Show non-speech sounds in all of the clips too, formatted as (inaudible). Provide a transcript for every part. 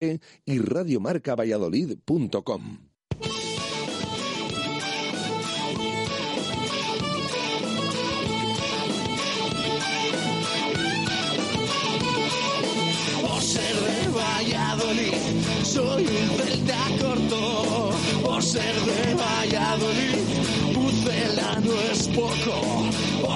y radiomarcavalladolid.com. Por ser de Valladolid, soy un celta corto. Por ser de Valladolid, Pucela no es poco.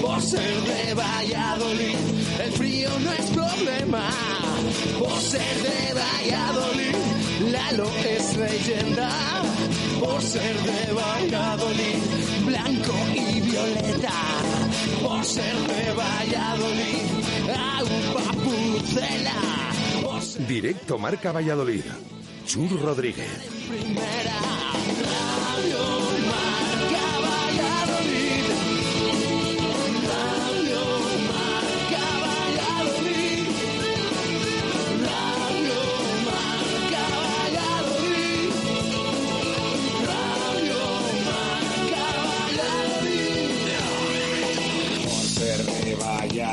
Por ser de Valladolid, el frío no es problema. Por ser de Valladolid, Lalo es leyenda. Por ser de Valladolid, blanco y violeta. Por ser de Valladolid, agua pucela. Directo Marca Valladolid. Chur Rodríguez. primera,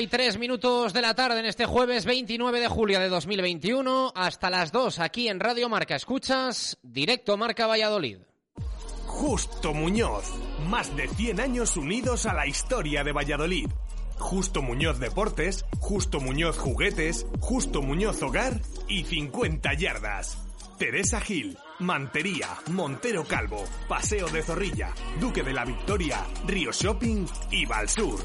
Y tres minutos de la tarde en este jueves 29 de julio de 2021 hasta las dos aquí en Radio Marca. Escuchas directo Marca Valladolid. Justo Muñoz. Más de 100 años unidos a la historia de Valladolid. Justo Muñoz Deportes, Justo Muñoz Juguetes, Justo Muñoz Hogar y 50 Yardas. Teresa Gil, Mantería, Montero Calvo, Paseo de Zorrilla, Duque de la Victoria, Río Shopping y Valsur.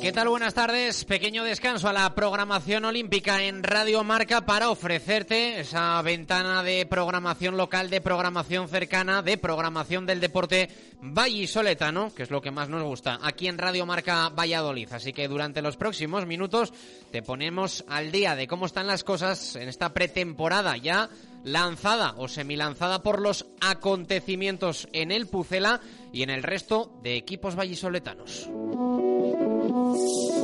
¿Qué tal? Buenas tardes. Pequeño descanso a la programación olímpica en Radio Marca para ofrecerte esa ventana de programación local, de programación cercana, de programación del deporte vallisoletano, que es lo que más nos gusta, aquí en Radio Marca Valladolid. Así que durante los próximos minutos te ponemos al día de cómo están las cosas en esta pretemporada ya lanzada o semilanzada por los acontecimientos en el Pucela y en el resto de equipos vallisoletanos. 嗯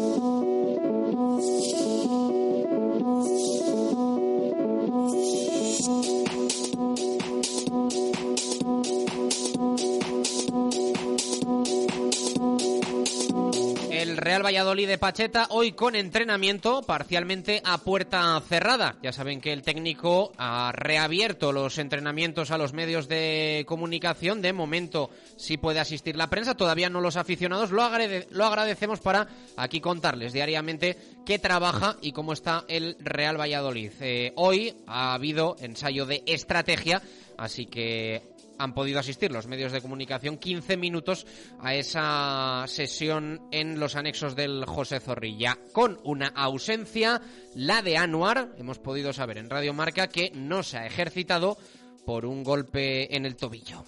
Real Valladolid de Pacheta, hoy con entrenamiento parcialmente a puerta cerrada. Ya saben que el técnico ha reabierto los entrenamientos a los medios de comunicación. De momento sí puede asistir la prensa, todavía no los aficionados. Lo, lo agradecemos para aquí contarles diariamente qué trabaja y cómo está el Real Valladolid. Eh, hoy ha habido ensayo de estrategia, así que han podido asistir los medios de comunicación 15 minutos a esa sesión en los anexos del José Zorrilla, con una ausencia, la de Anuar, hemos podido saber en Radio Marca que no se ha ejercitado por un golpe en el tobillo.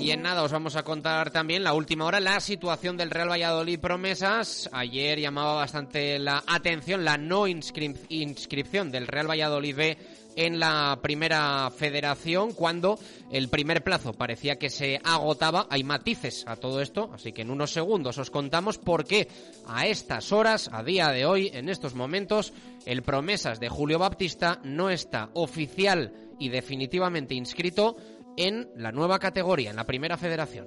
Y en nada os vamos a contar también la última hora, la situación del Real Valladolid Promesas. Ayer llamaba bastante la atención la no inscripción del Real Valladolid B en la primera federación cuando el primer plazo parecía que se agotaba. Hay matices a todo esto, así que en unos segundos os contamos por qué a estas horas, a día de hoy, en estos momentos, el promesas de Julio Baptista no está oficial y definitivamente inscrito en la nueva categoría, en la primera federación.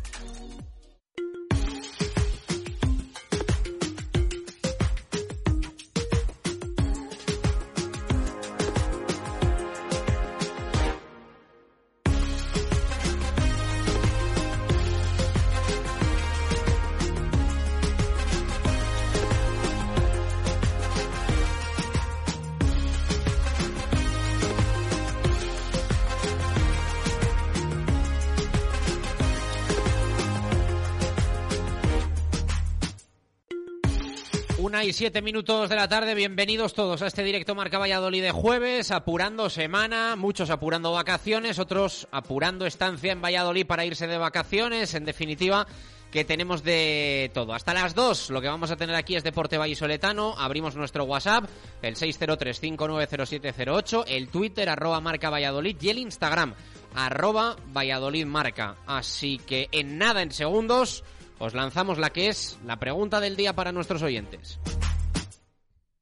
Y minutos de la tarde, bienvenidos todos a este directo Marca Valladolid de jueves, apurando semana, muchos apurando vacaciones, otros apurando estancia en Valladolid para irse de vacaciones, en definitiva que tenemos de todo. Hasta las dos lo que vamos a tener aquí es Deporte Vallisoletano, abrimos nuestro WhatsApp, el 603590708, el Twitter arroba Marca Valladolid y el Instagram arroba Valladolid Marca. Así que en nada, en segundos os lanzamos la que es la pregunta del día para nuestros oyentes.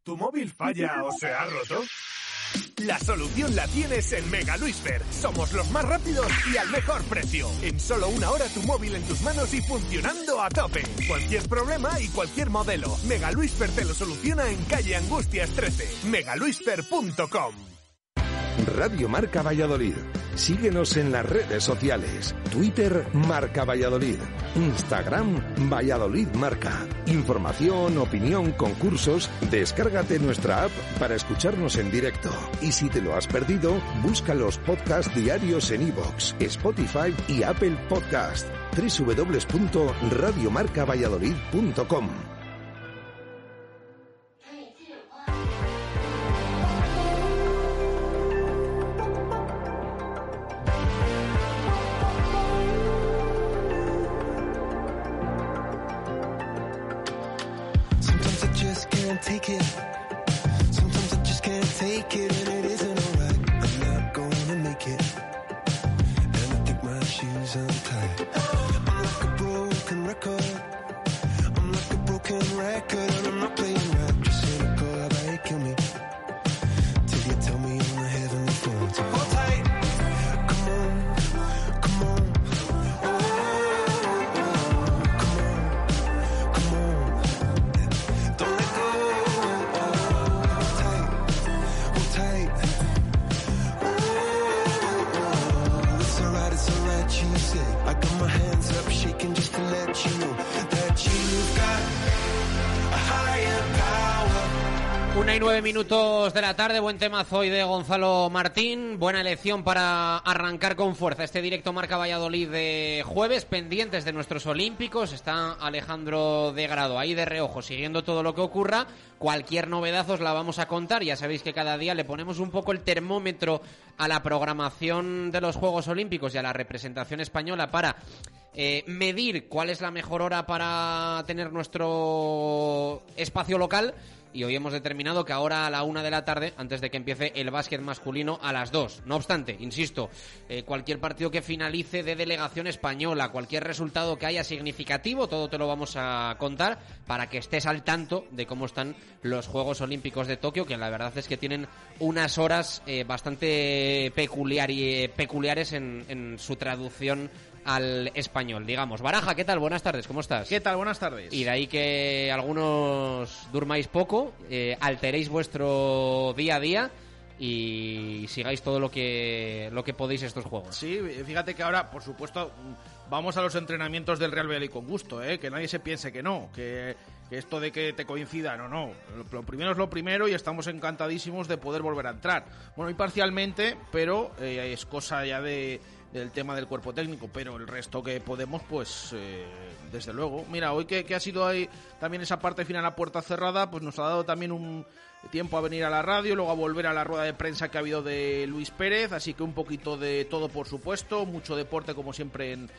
¿Tu móvil falla o se ha roto? La solución la tienes en Mega Luisfer. Somos los más rápidos y al mejor precio. En solo una hora tu móvil en tus manos y funcionando a tope. Cualquier problema y cualquier modelo. Mega Luisfer te lo soluciona en calle Angustias 13. megaluisfer.com Radio Marca Valladolid. Síguenos en las redes sociales. Twitter Marca Valladolid. Instagram Valladolid Marca. Información, opinión, concursos. Descárgate nuestra app para escucharnos en directo. Y si te lo has perdido, busca los podcasts diarios en iVoox, Spotify y Apple Podcast. www.radiomarcavalladolid.com tarde, buen temazo hoy de Gonzalo Martín, buena elección para arrancar con fuerza este directo Marca Valladolid de jueves, pendientes de nuestros olímpicos, está Alejandro de Grado ahí de reojo, siguiendo todo lo que ocurra, cualquier novedad os la vamos a contar, ya sabéis que cada día le ponemos un poco el termómetro a la programación de los Juegos Olímpicos y a la representación española para eh, medir cuál es la mejor hora para tener nuestro espacio local y hoy hemos determinado que ahora a la una de la tarde, antes de que empiece el básquet masculino, a las dos. No obstante, insisto, eh, cualquier partido que finalice de delegación española, cualquier resultado que haya significativo, todo te lo vamos a contar para que estés al tanto de cómo están los Juegos Olímpicos de Tokio, que la verdad es que tienen unas horas eh, bastante peculiar y, eh, peculiares en, en su traducción al español, digamos. Baraja, ¿qué tal? Buenas tardes, ¿cómo estás? ¿Qué tal? Buenas tardes. Y de ahí que algunos durmáis poco, eh, alteréis vuestro día a día y sigáis todo lo que lo que podéis estos juegos. Sí, fíjate que ahora, por supuesto, vamos a los entrenamientos del Real Valladolid con gusto, ¿eh? que nadie se piense que no, que, que esto de que te coincida, no, no. Lo, lo primero es lo primero y estamos encantadísimos de poder volver a entrar. Bueno, y parcialmente, pero eh, es cosa ya de del tema del cuerpo técnico, pero el resto que podemos, pues eh, desde luego. Mira, hoy que, ha sido ahí también esa parte final a puerta cerrada, pues nos ha dado también un tiempo a venir a la radio, luego a volver a la rueda de prensa que ha habido de Luis Pérez, así que un poquito de todo por supuesto, mucho deporte como siempre en,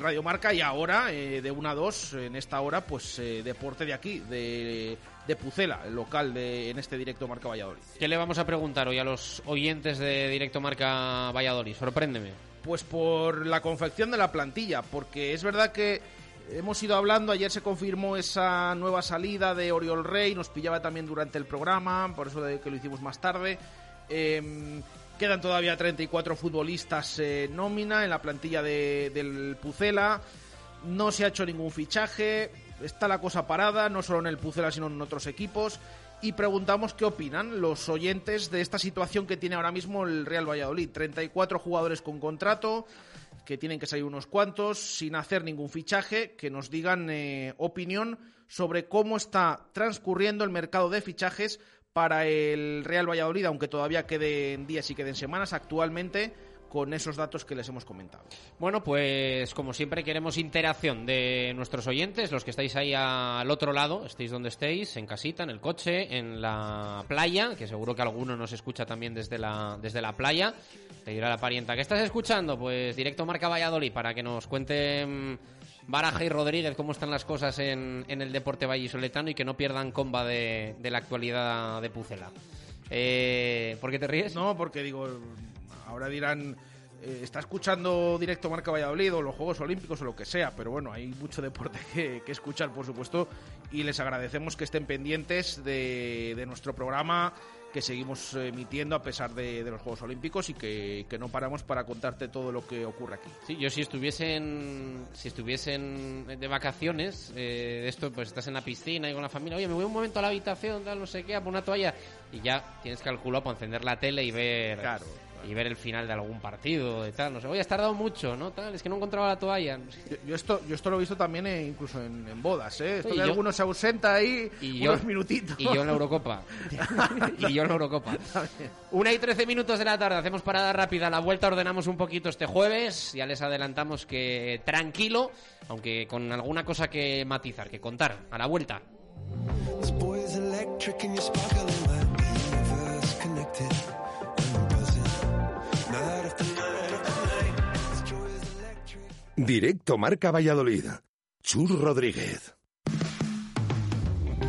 Radio Marca y ahora eh, de una a dos, en esta hora, pues eh, deporte de aquí, de de Pucela, el local de, en este directo Marca Valladolid. ¿Qué le vamos a preguntar hoy a los oyentes de directo Marca Valladolid? Sorpréndeme. Pues por la confección de la plantilla, porque es verdad que hemos ido hablando, ayer se confirmó esa nueva salida de Oriol Rey, nos pillaba también durante el programa, por eso de que lo hicimos más tarde. Eh, quedan todavía 34 futbolistas eh, nómina en la plantilla de, del Pucela, no se ha hecho ningún fichaje, está la cosa parada, no solo en el Pucela, sino en otros equipos. Y preguntamos qué opinan los oyentes de esta situación que tiene ahora mismo el Real Valladolid. 34 jugadores con contrato, que tienen que salir unos cuantos, sin hacer ningún fichaje, que nos digan eh, opinión sobre cómo está transcurriendo el mercado de fichajes para el Real Valladolid, aunque todavía queden días y queden semanas. Actualmente con esos datos que les hemos comentado. Bueno, pues como siempre queremos interacción de nuestros oyentes, los que estáis ahí al otro lado, estéis donde estéis, en casita, en el coche, en la playa, que seguro que alguno nos escucha también desde la, desde la playa. Te dirá la parienta, ¿qué estás escuchando? Pues directo Marca Valladolid para que nos cuenten Baraja y Rodríguez cómo están las cosas en, en el deporte vallisoletano y que no pierdan comba de, de la actualidad de Pucela. Eh, ¿Por qué te ríes? No, porque digo, ahora dirán, eh, está escuchando directo Marca Valladolid o los Juegos Olímpicos o lo que sea, pero bueno, hay mucho deporte (laughs) que, que escuchar, por supuesto, y les agradecemos que estén pendientes de, de nuestro programa que seguimos emitiendo a pesar de, de los Juegos Olímpicos y que, que, no paramos para contarte todo lo que ocurre aquí. Sí, yo si estuviesen si estuviesen de vacaciones, eh, esto pues estás en la piscina y con la familia, oye, me voy un momento a la habitación, tal, no sé qué, a poner una toalla y ya tienes calculado para encender la tele y ver claro y ver el final de algún partido de tal, no sé, oye, has tardado mucho, ¿no? Tal, es que no encontraba la toalla. No sé. yo, yo, esto, yo esto lo he visto también eh, incluso en, en, bodas, ¿eh? Esto de algunos se ausenta ahí y unos yo, minutitos. Y yo en la Eurocopa. (laughs) y yo en la Eurocopa. Una y trece minutos de la tarde, hacemos parada rápida, la vuelta ordenamos un poquito este jueves, ya les adelantamos que tranquilo, aunque con alguna cosa que matizar, que contar, a la vuelta. Directo Marca Valladolid. Chur Rodríguez.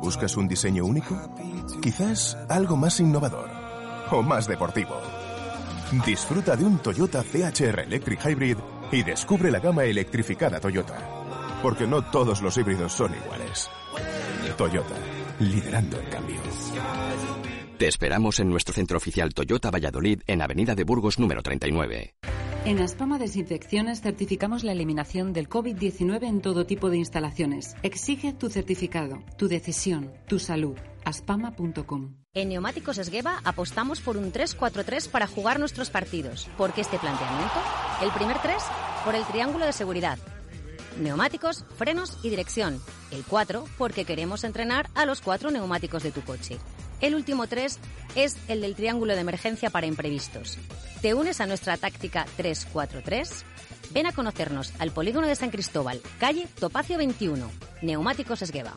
¿Buscas un diseño único? Quizás algo más innovador o más deportivo. Disfruta de un Toyota CHR Electric Hybrid y descubre la gama electrificada Toyota. Porque no todos los híbridos son iguales. Toyota, liderando el cambio. Te esperamos en nuestro centro oficial Toyota Valladolid en Avenida de Burgos número 39. En Aspama Desinfecciones certificamos la eliminación del COVID-19 en todo tipo de instalaciones. Exige tu certificado, tu decisión, tu salud. aspama.com. En Neumáticos Esgueva apostamos por un 3-4-3 para jugar nuestros partidos. ¿Por qué este planteamiento? El primer 3 por el triángulo de seguridad. Neumáticos, frenos y dirección. El 4 porque queremos entrenar a los cuatro neumáticos de tu coche. El último 3 es el del triángulo de emergencia para imprevistos. ¿Te unes a nuestra táctica 343? Ven a conocernos al polígono de San Cristóbal, calle Topacio 21, Neumáticos Esgueva.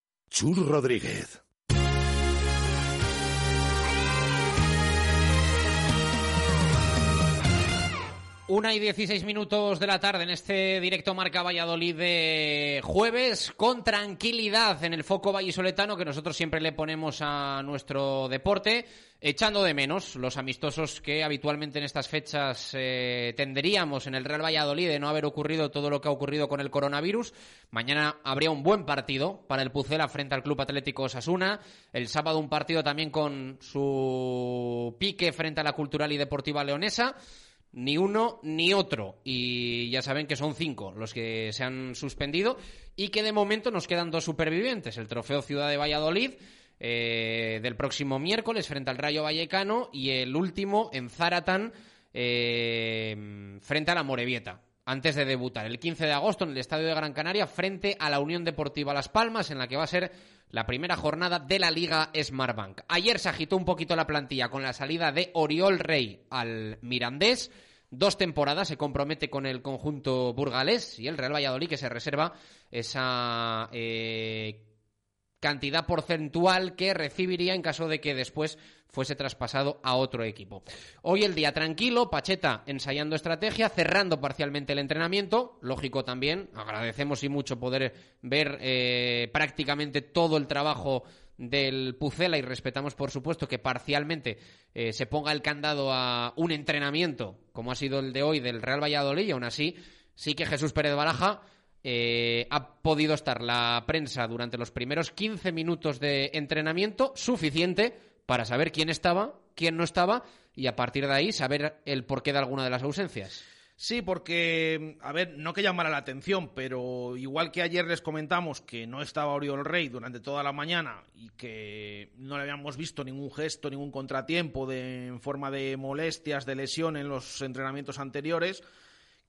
Chur Rodríguez. Una y dieciséis minutos de la tarde en este directo Marca Valladolid de jueves, con tranquilidad en el foco vallisoletano que nosotros siempre le ponemos a nuestro deporte, echando de menos los amistosos que habitualmente en estas fechas eh, tendríamos en el Real Valladolid de no haber ocurrido todo lo que ha ocurrido con el coronavirus. Mañana habría un buen partido para el Pucela frente al Club Atlético Osasuna. El sábado un partido también con su pique frente a la Cultural y Deportiva Leonesa ni uno ni otro. Y ya saben que son cinco los que se han suspendido y que de momento nos quedan dos supervivientes. El trofeo Ciudad de Valladolid eh, del próximo miércoles frente al Rayo Vallecano y el último en Zaratán eh, frente a la Morevieta. Antes de debutar el 15 de agosto en el Estadio de Gran Canaria frente a la Unión Deportiva Las Palmas, en la que va a ser la primera jornada de la Liga Smartbank. Ayer se agitó un poquito la plantilla con la salida de Oriol Rey al Mirandés. Dos temporadas se compromete con el conjunto burgalés y el Real Valladolid que se reserva esa eh, cantidad porcentual que recibiría en caso de que después fuese traspasado a otro equipo. Hoy el día tranquilo, Pacheta ensayando estrategia, cerrando parcialmente el entrenamiento. Lógico también, agradecemos y mucho poder ver eh, prácticamente todo el trabajo del Pucela y respetamos por supuesto que parcialmente eh, se ponga el candado a un entrenamiento como ha sido el de hoy del Real Valladolid aún así sí que Jesús Pérez Baraja eh, ha podido estar la prensa durante los primeros 15 minutos de entrenamiento suficiente para saber quién estaba, quién no estaba y a partir de ahí saber el porqué de alguna de las ausencias. Sí, porque, a ver, no que llamara la atención, pero igual que ayer les comentamos que no estaba Oriol Rey durante toda la mañana y que no le habíamos visto ningún gesto, ningún contratiempo de, en forma de molestias, de lesión en los entrenamientos anteriores,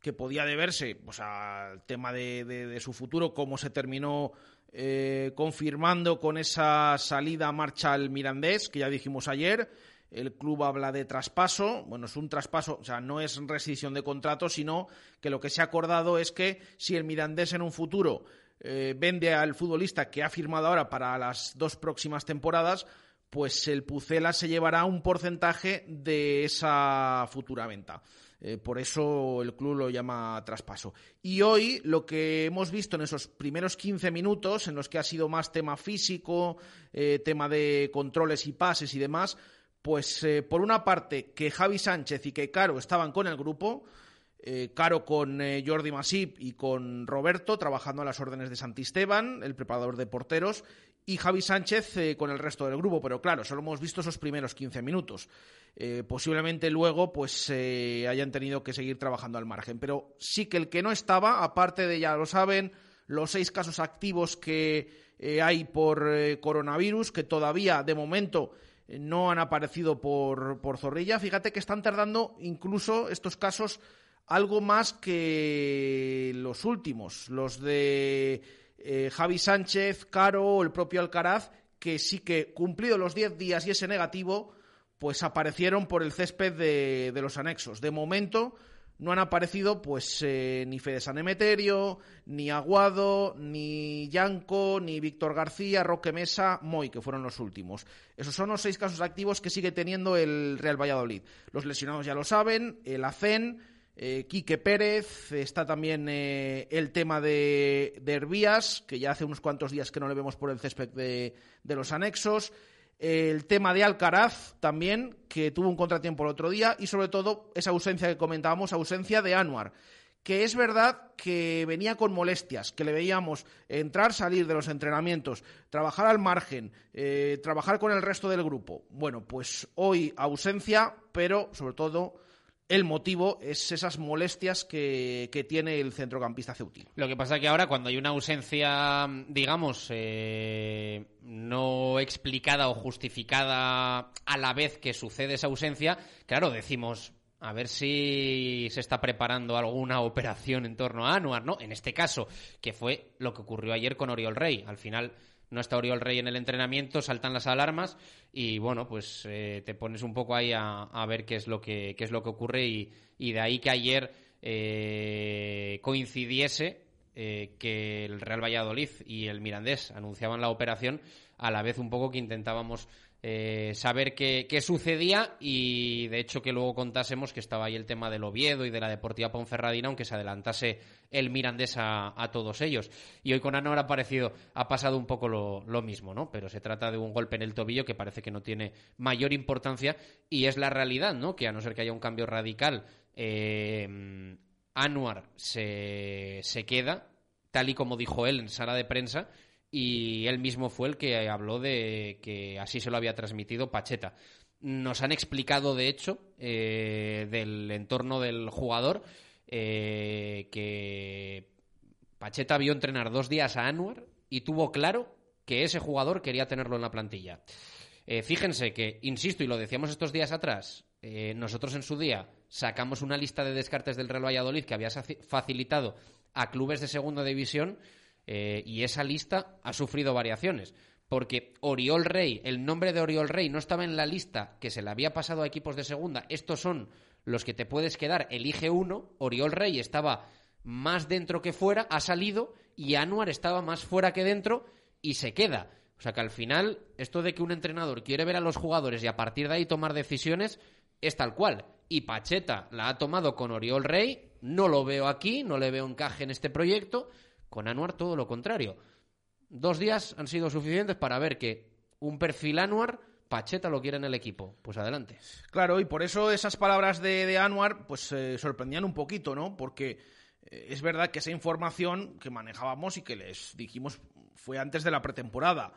que podía deberse pues, al tema de, su futuro, cómo se terminó eh, confirmando con esa salida a marcha al Mirandés, que ya dijimos ayer. El club habla de traspaso. Bueno, es un traspaso, o sea, no es rescisión de contrato, sino que lo que se ha acordado es que si el Mirandés en un futuro eh, vende al futbolista que ha firmado ahora para las dos próximas temporadas, pues el Pucela se llevará un porcentaje de esa futura venta. Eh, por eso el club lo llama traspaso. Y hoy lo que hemos visto en esos primeros 15 minutos, en los que ha sido más tema físico, eh, tema de controles y pases y demás, pues eh, por una parte que Javi Sánchez y que Caro estaban con el grupo, Caro con Jordi Masip y con Roberto trabajando a las órdenes de Santisteban, el preparador de porteros, y Javi Sánchez eh, con el resto del grupo, pero claro, solo hemos visto esos primeros 15 minutos. posiblemente luego pues hayan tenido que seguir trabajando al margen, pero sí que el que no estaba, aparte de ya lo saben, los seis casos activos que hay por coronavirus, que todavía de momento no han aparecido por, por Zorrilla, fíjate que están tardando incluso estos casos algo más que los últimos, los de eh, Javi Sánchez, Caro el propio Alcaraz, que sí que cumplido los 10 días y ese negativo, pues aparecieron por el césped de, los anexos. De momento no han aparecido pues eh, ni Fede San Emeterio, ni Aguado, ni Yanco, ni Víctor García, Roque Mesa, Moy, que fueron los últimos. Esos son los seis casos activos que sigue teniendo el Real Valladolid. Los lesionados ya lo saben, el ACEN, eh, Quique Pérez, está también eh, el tema de, de, Herbías, que ya hace unos cuantos días que no le vemos por el césped de, los anexos. el tema de Alcaraz también, que tuvo un contratiempo el otro día. Y sobre todo esa ausencia que comentábamos, ausencia de Anuar. Que es verdad que venía con molestias, que le veíamos entrar, salir de los entrenamientos, trabajar al margen, eh, trabajar con el resto del grupo. Bueno, pues hoy ausencia, pero sobre todo el motivo es esas molestias que, tiene el centrocampista ceutino. Lo que pasa es que ahora cuando hay una ausencia, digamos, eh, no explicada o justificada a la vez que sucede esa ausencia, claro, decimos, a ver si se está preparando alguna operación en torno a Anuar, ¿no? En este caso, que fue lo que ocurrió ayer con Oriol Rey. Al final no está Oriol Rey en el entrenamiento, saltan las alarmas y bueno, pues eh, te pones un poco ahí a, ver qué es lo que, qué es lo que ocurre y, de ahí que ayer eh, coincidiese eh, que el Real Valladolid y el Mirandés anunciaban la operación a la vez un poco que intentábamos eh, saber qué, sucedía y de hecho que luego contásemos que estaba ahí el tema del Oviedo y de la Deportiva Ponferradina, aunque se adelantase el Mirandés a, todos ellos. Y hoy con Anor ha, parecido, ha pasado un poco lo, mismo, ¿no? Pero se trata de un golpe en el tobillo que parece que no tiene mayor importancia y es la realidad, ¿no? Que a no ser que haya un cambio radical, eh, Anuar se, se queda, tal y como dijo él en sala de prensa, y él mismo fue el que habló de que así se lo había transmitido Pacheta. Nos han explicado, de hecho, eh, del entorno del jugador, eh, que Pacheta vio entrenar dos días a Anwar y tuvo claro que ese jugador quería tenerlo en la plantilla. Eh, fíjense que, insisto, y lo decíamos estos días atrás, nosotros en su día sacamos una lista de descartes del Real Valladolid que había facilitado a clubes de segunda división eh, y esa lista ha sufrido variaciones. Porque Oriol Rey, el nombre de Oriol Rey no estaba en la lista que se le había pasado a equipos de segunda. Estos son los que te puedes quedar. Elige uno. Oriol Rey estaba más dentro que fuera, ha salido. Y Anuar estaba más fuera que dentro y se queda. O sea que al final, esto de que un entrenador quiere ver a los jugadores y a partir de ahí tomar decisiones es tal cual. Y Pacheta la ha tomado con Oriol Rey. No lo veo aquí, no le veo encaje en este proyecto. Con Anuar todo lo contrario. Dos días han sido suficientes para ver que un perfil Anuar Pacheta lo quiere en el equipo. Pues adelante. Claro, y por eso esas palabras de, de Anuar pues eh, sorprendían un poquito, ¿no? Porque eh, es verdad que esa información que manejábamos y que les dijimos fue antes de la pretemporada.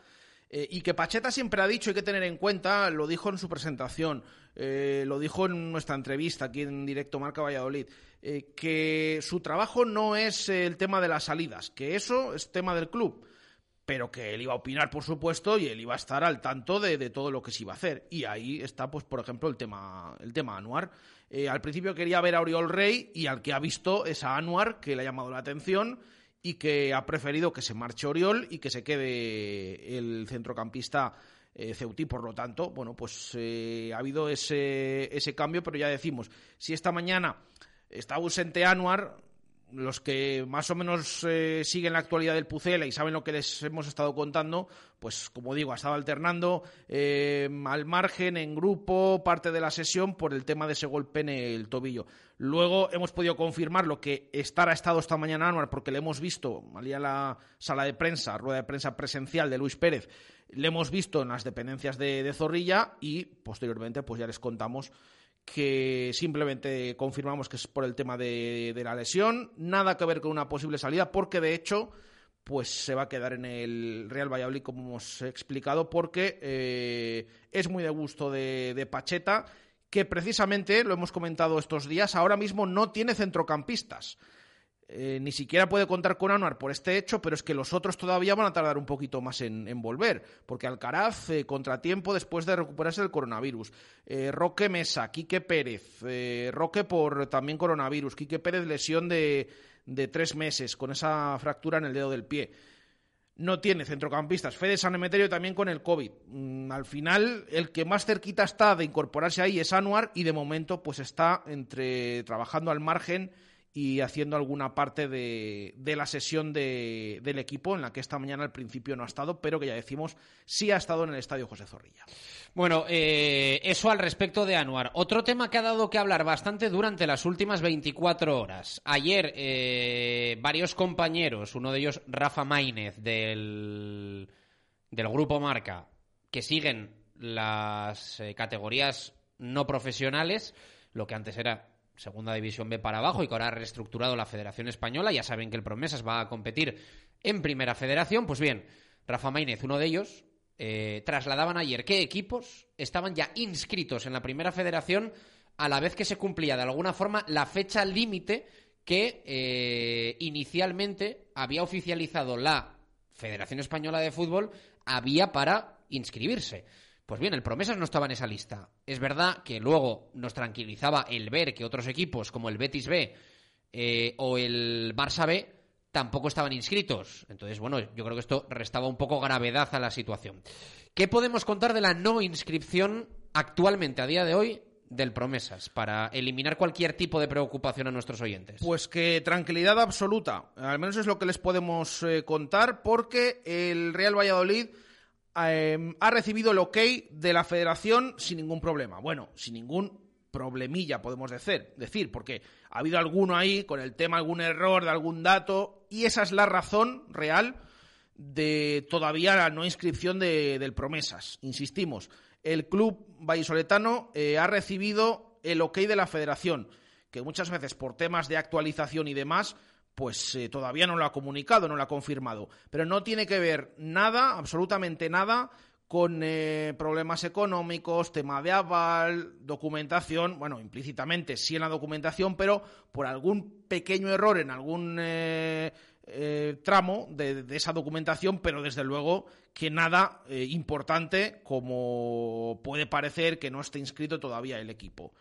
Eh, y que Pacheta siempre ha dicho, hay que tener en cuenta, lo dijo en su presentación, eh, lo dijo en nuestra entrevista aquí en directo Marca Valladolid, eh, que su trabajo no es el tema de las salidas, que eso es tema del club, pero que él iba a opinar, por supuesto, y él iba a estar al tanto de, todo lo que se iba a hacer. Y ahí está, pues, por ejemplo, el tema, el tema Anuar. al principio quería ver a Oriol Rey y al que ha visto es a Anuar, que le ha llamado la atención y que ha preferido que se marche Oriol y que se quede el centrocampista eh, Ceutí. Por lo tanto, bueno, pues eh, ha habido ese, ese cambio, pero ya decimos, si esta mañana está ausente Anuar, los que más o menos eh, siguen la actualidad del Pucela y saben lo que les hemos estado contando, pues como digo, ha estado alternando eh, al margen, en grupo, parte de la sesión por el tema de ese golpe en el tobillo. Luego hemos podido confirmar lo que estará estado esta mañana Anuar, porque le hemos visto, en la sala de prensa, rueda de prensa presencial de Luis Pérez, le hemos visto en las dependencias de, de Zorrilla y posteriormente pues ya les contamos que simplemente confirmamos que es por el tema de, de la lesión, nada que ver con una posible salida, porque de hecho pues se va a quedar en el Real Valladolid, como hemos explicado, porque eh, es muy de gusto de, Pacheta, que precisamente, lo hemos comentado estos días, ahora mismo no tiene centrocampistas. Eh, ni siquiera puede contar con Anuar por este hecho, pero es que los otros todavía van a tardar un poquito más en, volver, porque Alcaraz, eh, contratiempo después de recuperarse del coronavirus. Roque Mesa, Quique Pérez, Roque por también coronavirus, Quique Pérez lesión de, de tres meses con esa fractura en el dedo del pie. No tiene centrocampistas. Fede San Emeterio también con el COVID. Mm, al final, el que más cerquita está de incorporarse ahí es Anuar y de momento pues está entre trabajando al margen y haciendo alguna parte de, la sesión del equipo en la que esta mañana al principio no ha estado, pero que ya decimos sí ha estado en el estadio José Zorrilla. Bueno, eh, eso al respecto de Anuar. Otro tema que ha dado que hablar bastante durante las últimas 24 horas. Ayer eh, varios compañeros, uno de ellos Rafa Maínez del, del grupo Marca, que siguen las eh, categorías no profesionales, lo que antes era Segunda División B para abajo y que ahora ha reestructurado la Federación Española. Ya saben que el Promesas va a competir en Primera Federación. Pues bien, Rafa Maínez, uno de ellos, eh, trasladaban ayer qué equipos estaban ya inscritos en la Primera Federación a la vez que se cumplía de alguna forma la fecha límite que eh, inicialmente había oficializado la Federación Española de Fútbol había para inscribirse. Pues bien, el Promesas no estaba en esa lista. Es verdad que luego nos tranquilizaba el ver que otros equipos como el Betis B eh, o el Barça B tampoco estaban inscritos. Entonces, bueno, yo creo que esto restaba un poco gravedad a la situación. ¿Qué podemos contar de la no inscripción actualmente, a día de hoy, del Promesas, para eliminar cualquier tipo de preocupación a nuestros oyentes? Pues que tranquilidad absoluta. Al menos es lo que les podemos eh, contar, porque el Real Valladolid Em, ha recibido el ok de la federación sin ningún problema. Bueno, sin ningún problemilla, podemos decir, decir, porque ha habido alguno ahí con el tema, algún error de algún dato, y esa es la razón real de todavía la no inscripción de, del Promesas. Insistimos, el club vallisoletano eh, ha recibido el ok de la federación, que muchas veces por temas de actualización y demás, pues eh, todavía no lo ha comunicado, no lo ha confirmado. Pero no tiene que ver nada, absolutamente nada, con eh, problemas económicos, tema de aval, documentación, bueno, implícitamente sí en la documentación, pero por algún pequeño error en algún eh, tramo de, esa documentación, pero desde luego que nada importante como puede parecer que no esté inscrito todavía el equipo.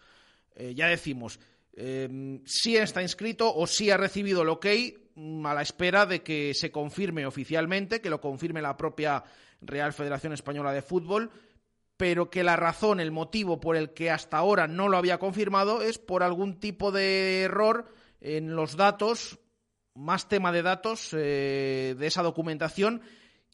ya decimos, eh, sí está inscrito o sí ha recibido el ok mm, a la espera de que se confirme oficialmente, que lo confirme la propia Real Federación Española de Fútbol, pero que la razón, el motivo por el que hasta ahora no lo había confirmado es por algún tipo de error en los datos, más tema de datos eh, de esa documentación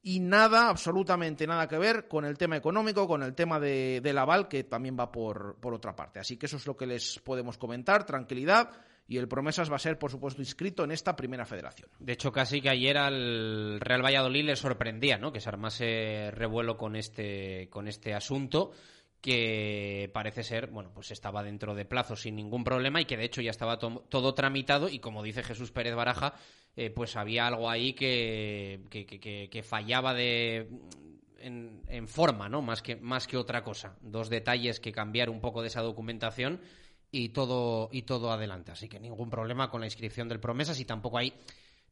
y nada, absolutamente nada que ver con el tema económico, con el tema de, del aval, que también va por, por otra parte. Así que eso es lo que les podemos comentar, tranquilidad. Y el Promesas va a ser, por supuesto, inscrito en esta primera federación. De hecho, casi que ayer al Real Valladolid le sorprendía ¿no? que se armase revuelo con este, con este asunto que parece ser, bueno, pues estaba dentro de plazo sin ningún problema y que de hecho ya estaba todo tramitado y como dice Jesús Pérez Baraja, eh, pues había algo ahí que, que, fallaba de, en, forma, ¿no? Más que, más que otra cosa. Dos detalles que cambiar un poco de esa documentación y todo, y todo adelante. Así que ningún problema con la inscripción del Promesas y tampoco hay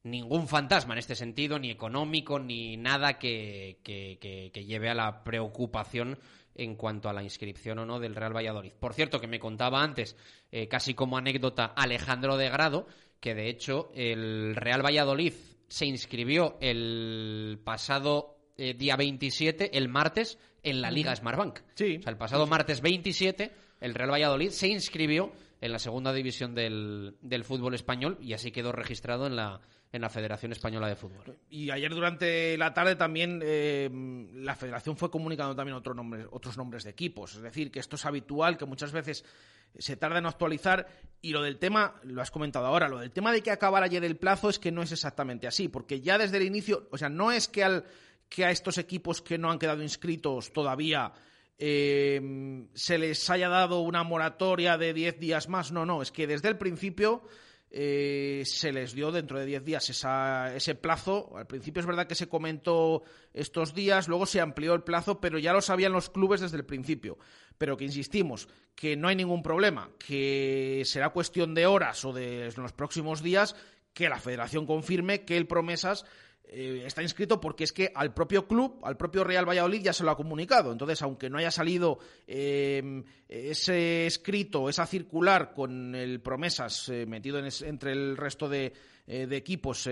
ningún fantasma en este sentido, ni económico, ni nada que, que, lleve a la preocupación en cuanto a la inscripción o no del Real Valladolid. Por cierto, que me contaba antes, eh, casi como anécdota, Alejandro de Grado, que de hecho el Real Valladolid se inscribió el pasado eh, día 27, el martes, en la Liga Smartbank. Sí. O sea, el pasado martes 27, el Real Valladolid se inscribió en la segunda división del, del fútbol español y así quedó registrado en la, en la Federación Española de Fútbol. Y ayer durante la tarde también eh, la Federación fue comunicando también otros nombres, otros nombres de equipos. Es decir, que esto es habitual, que muchas veces se tarda en actualizar y lo del tema, lo has comentado ahora, lo del tema de que acabara ayer el plazo es que no es exactamente así, porque ya desde el inicio, o sea, no es que, al, que a estos equipos que no han quedado inscritos todavía eh, se les haya dado una moratoria de 10 días más. No, no, es que desde el principio eh, se les dio dentro de 10 días ese plazo. Al principio es verdad que se comentó estos días, luego se amplió el plazo, pero ya lo sabían los clubes desde el principio. Pero que insistimos, que no hay ningún problema, que será cuestión de horas o de los próximos días que la federación confirme que el Promesas eh, está inscrito porque es que al propio club, al propio Real Valladolid ya se lo ha comunicado. Entonces, aunque no haya salido eh, ese escrito, esa circular con el promesas eh, metido entre el resto de, equipos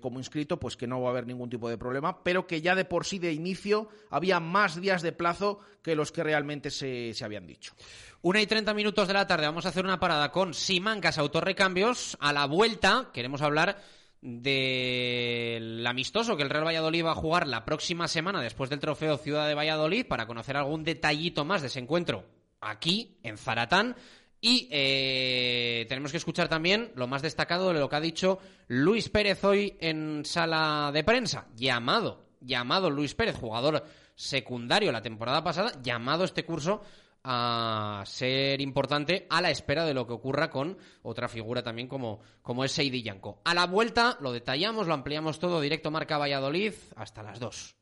como inscrito, pues que no va a haber ningún tipo de problema, pero que ya de por sí de inicio había más días de plazo que los que realmente se, se habían dicho. Una y treinta minutos de la tarde, vamos a hacer una parada con Simancas Autorrecambios. A la vuelta queremos hablar del amistoso que el Real Valladolid va a jugar la próxima semana después del trofeo Ciudad de Valladolid para conocer algún detallito más de ese encuentro aquí en Zaratán. Y eh, tenemos que escuchar también lo más destacado de lo que ha dicho Luis Pérez hoy en sala de prensa. Llamado, llamado Luis Pérez, jugador secundario la temporada pasada, llamado este curso a ser importante a la espera de lo que ocurra con otra figura también como, como es Seidi Yanko. A la vuelta lo detallamos, lo ampliamos todo, directo Marca Valladolid, hasta las 2.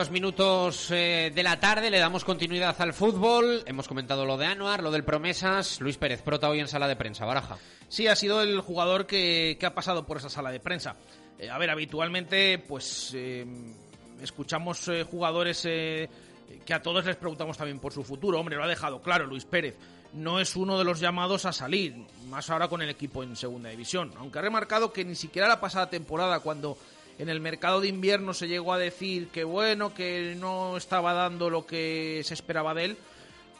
Y 32 minutos eh, de la tarde, le damos continuidad al fútbol. Hemos comentado lo de Anuar, lo del Promesas. Luis Pérez, prota hoy en sala de prensa, Baraja. Sí, ha sido el jugador que, ha pasado por esa sala de prensa. Eh, a ver, habitualmente, pues eh, escuchamos jugadores que a todos les preguntamos también por su futuro. Hombre, lo ha dejado claro Luis Pérez. No es uno de los llamados a salir, más ahora con el equipo en segunda división. Aunque ha remarcado que ni siquiera la pasada temporada, cuando en el mercado de invierno se llegó a decir que bueno, que no estaba dando lo que se esperaba de él.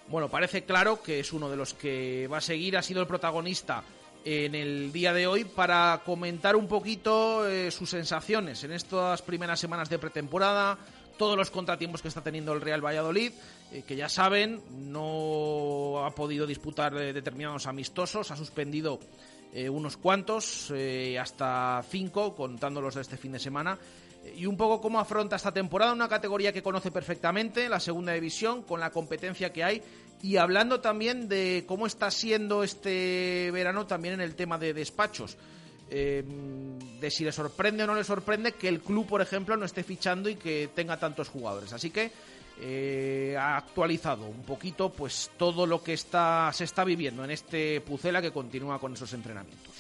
Bueno, parece claro que es uno de los que va a seguir, ha sido el protagonista en el día de hoy para comentar un poquito eh, sus sensaciones en estas primeras semanas de pretemporada, todos los contratiempos que está teniendo el Real Valladolid, eh, que ya saben, no ha podido disputar eh, determinados amistosos, ha suspendido eh, unos cuantos, eh, hasta cinco, contándolos de este fin de semana. Y un poco cómo afronta esta temporada, una categoría que conoce perfectamente, la segunda división, con la competencia que hay. Y hablando también de cómo está siendo este verano también en el tema de despachos. Eh, de si le sorprende o no le sorprende que el club, por ejemplo, no esté fichando y que tenga tantos jugadores. Así que eh, ha actualizado un poquito pues todo lo que está se está viviendo en este Pucela que continúa con esos entrenamientos.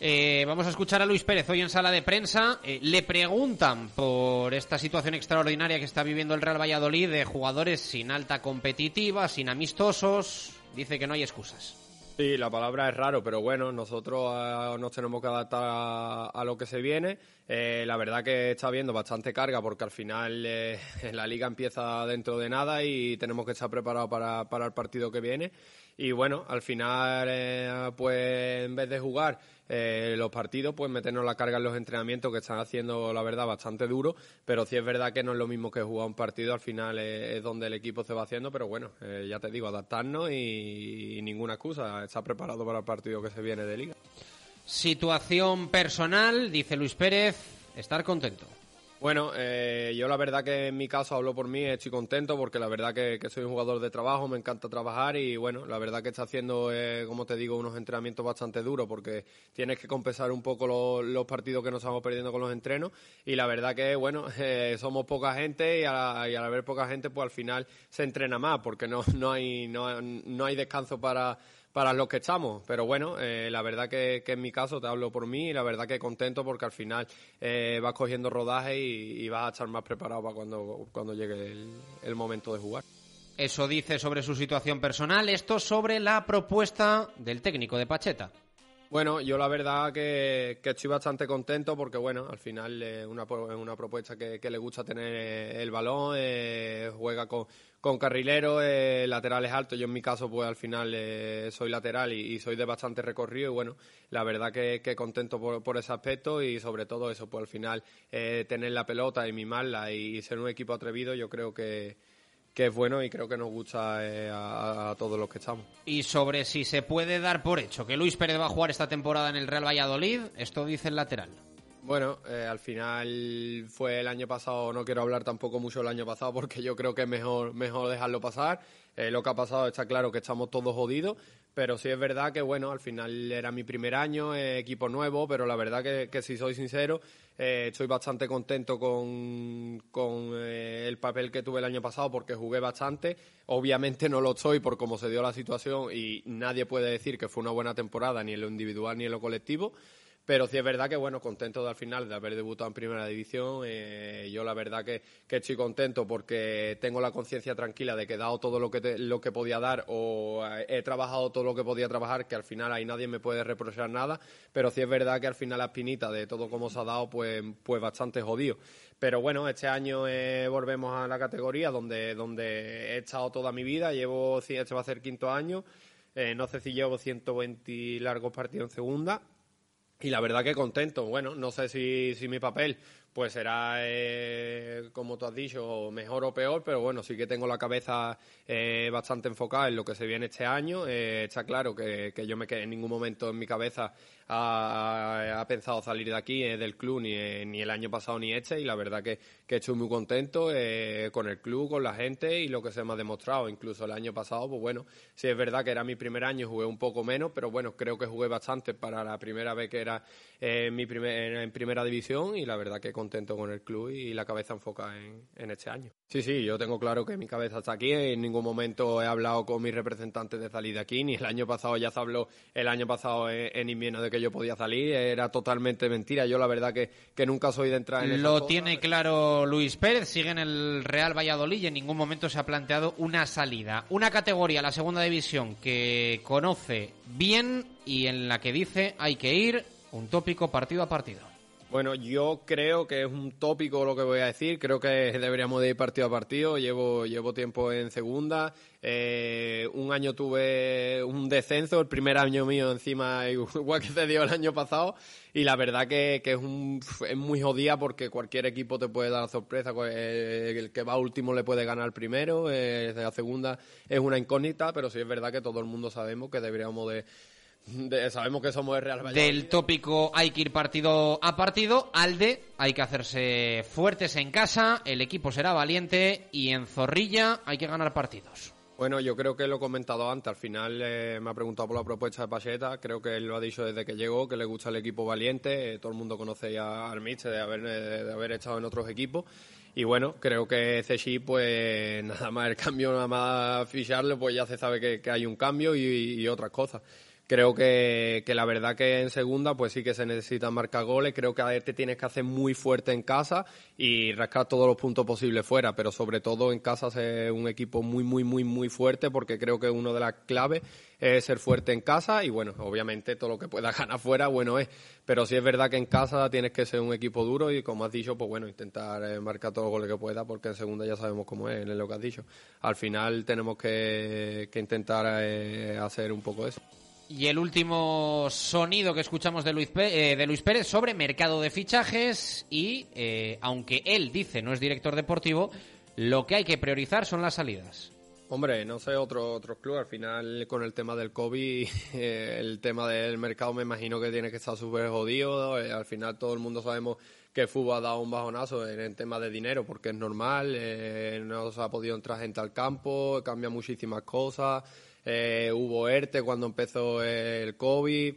Eh, vamos a escuchar a Luis Pérez hoy en sala de prensa. Eh, le preguntan por esta situación extraordinaria que está viviendo el Real Valladolid de jugadores sin alta competitiva, sin amistosos. Dice que no hay excusas. Sí, la palabra es raro, pero bueno, nosotros eh, nos tenemos que adaptar a, lo que se viene. Eh, la verdad que está habiendo bastante carga porque al final eh, (laughs) la liga empieza dentro de nada y tenemos que estar preparados para, para el partido que viene. Y bueno, al final, pues en vez de jugar eh, los partidos, pues meternos la carga en los entrenamientos que están haciendo, la verdad, bastante duro, pero sí es verdad que no es lo mismo que jugar un partido, al final es, donde el equipo se va haciendo, pero bueno, eh, ya te digo, adaptarnos y, ninguna excusa, está preparado para el partido que se viene de liga. Situación personal, dice Luis Pérez, estar contento. Bueno, eh, yo la verdad que en mi caso hablo por mí, estoy contento porque la verdad que, soy un jugador de trabajo, me encanta trabajar y bueno, la verdad que está haciendo, eh, como te digo, unos entrenamientos bastante duros porque tienes que compensar un poco los, partidos que nos estamos perdiendo con los entrenos y la verdad que, bueno, (laughs) eh, somos poca gente y, al haber poca gente pues al final se entrena más porque no, no, hay, no, no hay descanso para para los que estamos. Pero bueno, eh, la verdad que, en mi caso, te hablo por mí, y la verdad que contento porque al final eh, vas cogiendo rodaje y, vas a estar más preparado para cuando, cuando llegue el, momento de jugar. Eso dice sobre su situación personal, esto sobre la propuesta del técnico de Pacheta. Bueno, yo la verdad que, estoy bastante contento porque, bueno, al final es una, una propuesta que, le gusta tener el balón, eh, juega con, con carrileros, eh, laterales altos. Yo en mi caso, pues al final eh, soy lateral y, soy de bastante recorrido y, bueno, la verdad que, que contento por, por, ese aspecto y sobre todo eso, pues al final tener la pelota y mimarla y ser un equipo atrevido, yo creo que que es bueno y creo que nos gusta eh, a, todos los que estamos. Y sobre si se puede dar por hecho que Luis Pérez va a jugar esta temporada en el Real Valladolid, esto dice el lateral. Bueno, eh, al final fue el año pasado, no quiero hablar tampoco mucho del año pasado porque yo creo que es mejor, mejor dejarlo pasar. Eh, lo que ha pasado está claro que estamos todos jodidos, pero sí es verdad que, bueno, al final era mi primer año, eh, equipo nuevo, pero la verdad que, si soy sincero, eh, estoy bastante contento con, con eh, el papel que tuve el año pasado porque jugué bastante. Obviamente no lo estoy por cómo se dio la situación y nadie puede decir que fue una buena temporada ni en lo individual ni en lo colectivo. Pero sí es verdad que, bueno, contento de, al final de haber debutado en Primera División. Eh, yo la verdad que, estoy contento porque tengo la conciencia tranquila de que he dado todo lo que, lo que podía dar o eh, he trabajado todo lo que podía trabajar, que al final ahí nadie me puede reprochar nada. Pero sí es verdad que al final la espinita de todo como se ha dado, pues, pues bastante jodido. Pero bueno, este año eh, volvemos a la categoría donde, donde he estado toda mi vida. Llevo, este va a ser quinto año. no sé si llevo 120 largos partidos en segunda y la verdad que contento. Bueno, no sé si, si mi papel pues será, eh, como tú has dicho, mejor o peor, pero bueno, sí que tengo la cabeza eh, bastante enfocada en lo que se viene este año. Eh, está claro que, que yo me quedé en ningún momento en mi cabeza ha, pensado salir de aquí, eh, del club, ni, eh, ni, el año pasado ni este, y la verdad que, que estoy muy contento eh, con el club, con la gente y lo que se me ha demostrado. Incluso el año pasado, pues bueno, sí es verdad que era mi primer año, jugué un poco menos, pero bueno, creo que jugué bastante para la primera vez que era mi primer, en primera división y la verdad que contento con el club y la cabeza enfocada en, en este año. Sí, sí, yo tengo claro que mi cabeza está aquí. En ningún momento he hablado con mis representantes de salir de aquí, ni el año pasado ya se habló el año pasado en, invierno de que yo podía salir. Era totalmente mentira. Yo la verdad que, que nunca soy de entrar en Lo tiene claro Luis Pérez, sigue en el Real Valladolid y en ningún momento se ha planteado una salida. Una categoría, la segunda división, que conoce bien y en la que dice hay que ir un tópico partido a partido. Bueno, yo creo que es un tópico lo que voy a decir. Creo que deberíamos de ir partido a partido. Llevo, llevo tiempo en segunda. Eh, un año tuve un descenso, el primer año mío encima, (laughs) igual que se dio el año pasado. Y la verdad que, que es, un, es muy jodida porque cualquier equipo te puede dar sorpresa. Eh, el que va último le puede ganar primero. Eh, la segunda es una incógnita, pero sí es verdad que todo el mundo sabemos que deberíamos de sabemos que somos el Real Valladolid. Del tópico hay que ir partido a partido, al de hay que hacerse fuertes en casa, el equipo será valiente y en Zorrilla hay que ganar partidos. Bueno, yo creo que lo he comentado antes. Al final eh, me ha preguntado por la propuesta de Pacheta. Creo que él lo ha dicho desde que llegó, que le gusta el equipo valiente. Eh, todo el mundo conoce ya al de haber, eh, de haber estado en otros equipos. Y bueno, creo que Cechi, pues (laughs) nada más el cambio, nada más ficharlo, pues ya se sabe que, hay un cambio y, y otras cosas. Creo que, que, la verdad que en segunda pues sí que se necesita marcar goles. Creo que te tienes que hacer muy fuerte en casa y rascar todos los puntos posibles fuera, pero sobre todo en casa ser un equipo muy, muy, muy, muy fuerte porque creo que una de las claves es ser fuerte en casa y bueno, obviamente todo lo que pueda (laughs) ganar fuera, bueno es. Pero sí es verdad que en casa tienes que ser un equipo duro y como has dicho, pues bueno, intentar eh, marcar todos los goles que pueda porque en segunda ya sabemos cómo es, es lo que has dicho. Al final tenemos que, que intentar eh, hacer un poco eso. Y el último sonido que escuchamos de Luis, eh, de Luis Pérez sobre mercado de fichajes y, eh, aunque él dice no es director deportivo, lo que hay que priorizar son las salidas. Hombre, no sé, otro, otro club, al final con el tema del COVID, (laughs) eh, el tema del mercado me imagino que tiene que estar súper jodido, al final todo el mundo sabemos que el fútbol ha dado un bajonazo en el tema de dinero, porque es normal, eh, no se ha podido entrar gente al campo, cambia muchísimas cosas, eh, hubo ERTE cuando empezó el COVID,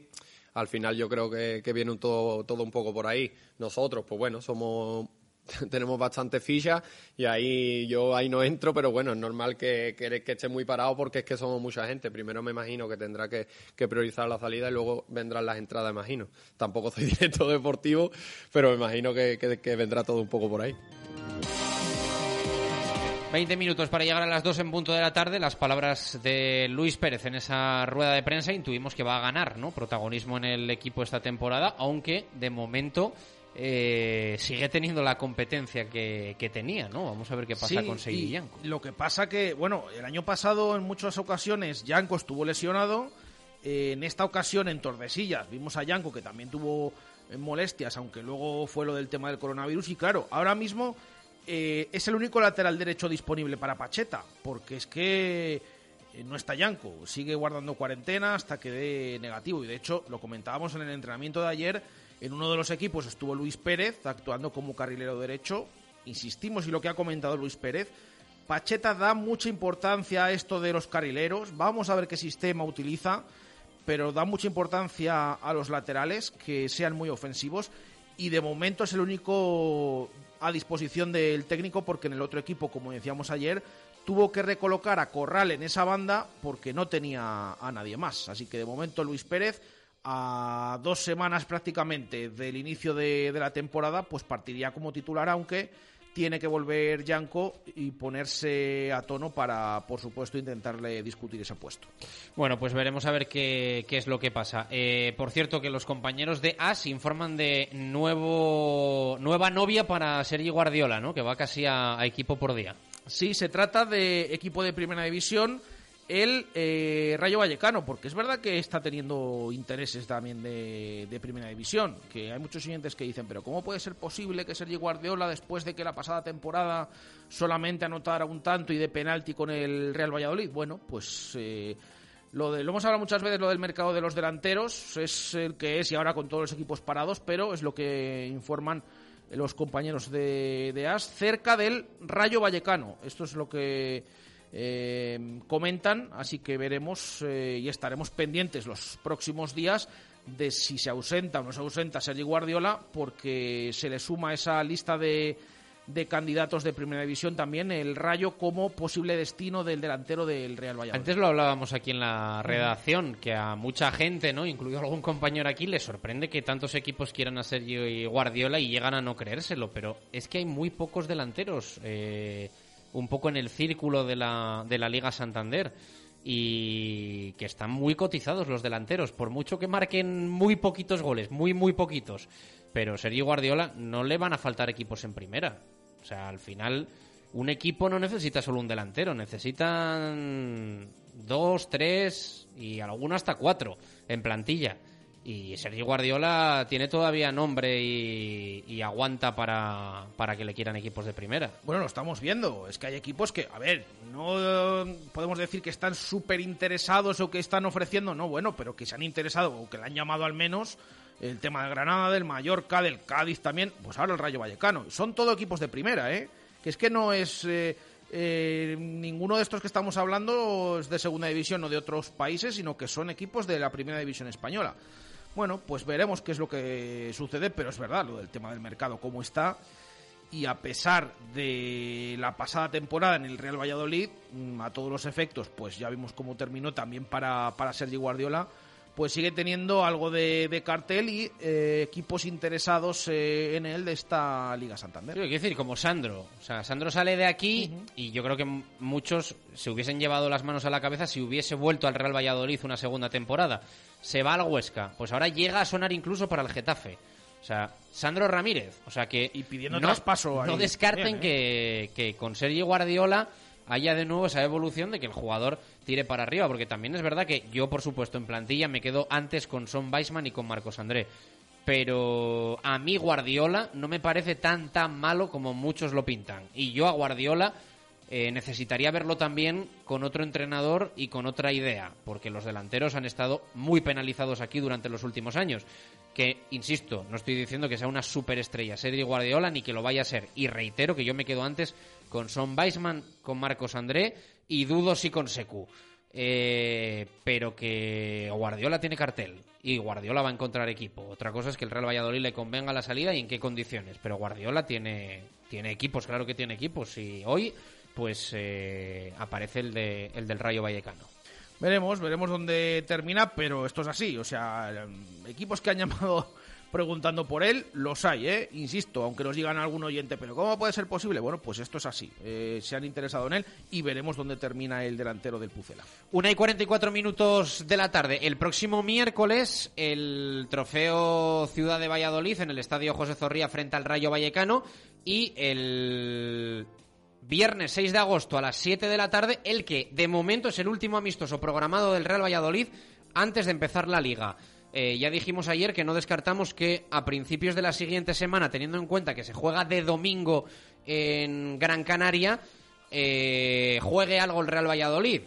al final yo creo que, viene un todo, todo un poco por ahí. Nosotros, pues bueno, somos (laughs) tenemos bastante ficha y ahí yo ahí no entro, pero bueno, es normal que, que, que, esté muy parado porque es que somos mucha gente. Primero me imagino que tendrá que, priorizar la salida y luego vendrán las entradas, imagino. Tampoco soy (laughs) directo deportivo, pero me imagino que vendrá todo un poco por ahí. 20 minutos para llegar a las 2 en punto de la tarde. Las palabras de Luis Pérez en esa rueda de prensa intuimos que va a ganar ¿no? protagonismo en el equipo esta temporada, aunque de momento eh, sigue teniendo la competencia que, tenía, ¿no? Vamos a ver qué pasa con Seiji Yanko. Lo que pasa que, bueno, el año pasado en muchas ocasiones Yanko estuvo lesionado. Eh, en esta ocasión en Tordesillas vimos a Yanko que también tuvo eh, molestias, aunque luego fue lo del tema del coronavirus. Y claro, ahora mismo es el único lateral derecho disponible para Pacheta, porque es que no está Yanko, sigue guardando cuarentena hasta que dé negativo. Y de hecho, lo comentábamos en el entrenamiento de ayer en uno de los equipos estuvo Luis Pérez actuando como carrilero derecho. Insistimos y lo que ha comentado Luis Pérez. Pacheta da mucha importancia a esto de los carrileros. Vamos a ver qué sistema utiliza, pero da mucha importancia a los laterales que sean muy ofensivos y de momento es el único a disposición del técnico porque en el otro equipo, como decíamos ayer, tuvo que recolocar a Corral en esa banda porque no tenía a nadie más. Así que de momento Luis Pérez a dos semanas prácticamente del inicio de, la temporada, pues partiría como titular, aunque tiene que volver Yanko y ponerse a tono para, por supuesto, intentarle discutir ese puesto. Bueno, pues veremos a ver qué, es lo que pasa. Eh, por cierto, que los compañeros de AS informan de nuevo nueva novia para Sergi Guardiola, ¿no? Que va casi a equipo por día. Sí, se trata de equipo de primera división el eh, Rayo Vallecano, porque es verdad que está teniendo intereses también de, primera división, que hay muchos siguientes que dicen, pero ¿cómo puede ser posible que Sergio Guardiola, después de que la pasada temporada solamente anotara un tanto y de penalti con el Real Valladolid? Bueno, pues eh, lo, de, lo hemos hablado muchas veces, lo del mercado de los delanteros, es el que es y ahora con todos los equipos parados, pero es lo que informan los compañeros de, de AS cerca del Rayo Vallecano. Esto es lo que eh, comentan, así que veremos eh, y estaremos pendientes los próximos días de si se ausenta o no se ausenta Sergio Guardiola, porque se le suma esa lista de, de candidatos de primera división también el Rayo como posible destino del delantero del Real Valladolid. Antes lo hablábamos aquí en la redacción, que a mucha gente, no incluido algún compañero aquí, le sorprende que tantos equipos quieran a Sergio Guardiola y llegan a no creérselo, pero es que hay muy pocos delanteros. Eh, un poco en el círculo de la, de la Liga Santander y que están muy cotizados los delanteros, por mucho que marquen muy poquitos goles, muy, muy poquitos. Pero Sergio Guardiola no le van a faltar equipos en primera. O sea, al final, un equipo no necesita solo un delantero, necesitan dos, tres y alguno hasta cuatro en plantilla. Y Sergio Guardiola tiene todavía nombre y, aguanta para, para, que le quieran equipos de primera. Bueno, lo estamos viendo. Es que hay equipos que, a ver, no podemos decir que están súper interesados o que están ofreciendo, no, bueno, pero que se han interesado o que le han llamado al menos el tema de Granada, del Mallorca, del Cádiz también, pues ahora el Rayo Vallecano. Son todo equipos de primera, ¿eh? Que es que no es... Eh, eh, ninguno de estos que estamos hablando es de segunda división o de otros países, sino que son equipos de la primera división española. Bueno, pues veremos qué es lo que sucede, pero es verdad lo del tema del mercado, cómo está. Y a pesar de la pasada temporada en el Real Valladolid, mm, a todos los efectos, pues ya vimos cómo terminó también para, para Sergio Guardiola pues sigue teniendo algo de, cartel y eh, equipos interesados eh, en él de esta Liga Santander. quiero decir, como Sandro. O sea, Sandro sale de aquí y yo creo que muchos se hubiesen llevado las manos a la cabeza si hubiese vuelto al Real Valladolid una segunda temporada. Se va al Huesca. Pues ahora llega a sonar incluso para el Getafe. O sea, Sandro Ramírez. O sea que. Y pidiendo no, traspaso. No descarten ¿eh? que, que con Sergio Guardiola haya de nuevo esa evolución de que el jugador tire para arriba, porque también es verdad que yo, por supuesto, en plantilla me quedo antes con Son Weisman y con Marcos André. Pero a mí Guardiola no me parece tan tan malo como muchos lo pintan. Y yo a Guardiola eh, necesitaría verlo también con otro entrenador y con otra idea, porque los delanteros han estado muy penalizados aquí durante los últimos años. Que, insisto, no estoy diciendo que sea una superestrella Sergio Guardiola ni que lo vaya a ser. Y reitero que yo me quedo antes con Son Weisman, con Marcos André y dudo si con Secu. Eh, pero que Guardiola tiene cartel y Guardiola va a encontrar equipo. Otra cosa es que el Real Valladolid le convenga la salida y en qué condiciones. Pero Guardiola tiene, tiene equipos, claro que tiene equipos. Y hoy, pues eh, aparece el, de, el del Rayo Vallecano. Veremos, veremos dónde termina, pero esto es así. O sea, equipos que han llamado (laughs) preguntando por él, los hay, ¿eh? Insisto, aunque nos digan algún oyente, pero ¿cómo puede ser posible? Bueno, pues esto es así. Eh, se han interesado en él y veremos dónde termina el delantero del Pucela. Una y 44 minutos de la tarde. El próximo miércoles, el trofeo Ciudad de Valladolid en el Estadio José Zorrilla frente al Rayo Vallecano y el viernes 6 de agosto a las 7 de la tarde, el que de momento es el último amistoso programado del Real Valladolid antes de empezar la liga. Eh, ya dijimos ayer que no descartamos que a principios de la siguiente semana, teniendo en cuenta que se juega de domingo en Gran Canaria, eh, juegue algo el Real Valladolid.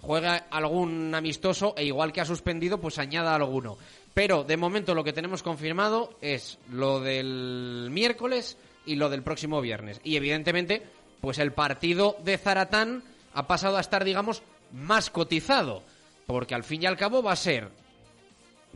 Juega algún amistoso e igual que ha suspendido, pues añada alguno. Pero de momento lo que tenemos confirmado es lo del miércoles y lo del próximo viernes. Y evidentemente, pues el partido de Zaratán ha pasado a estar, digamos, más cotizado. Porque al fin y al cabo va a ser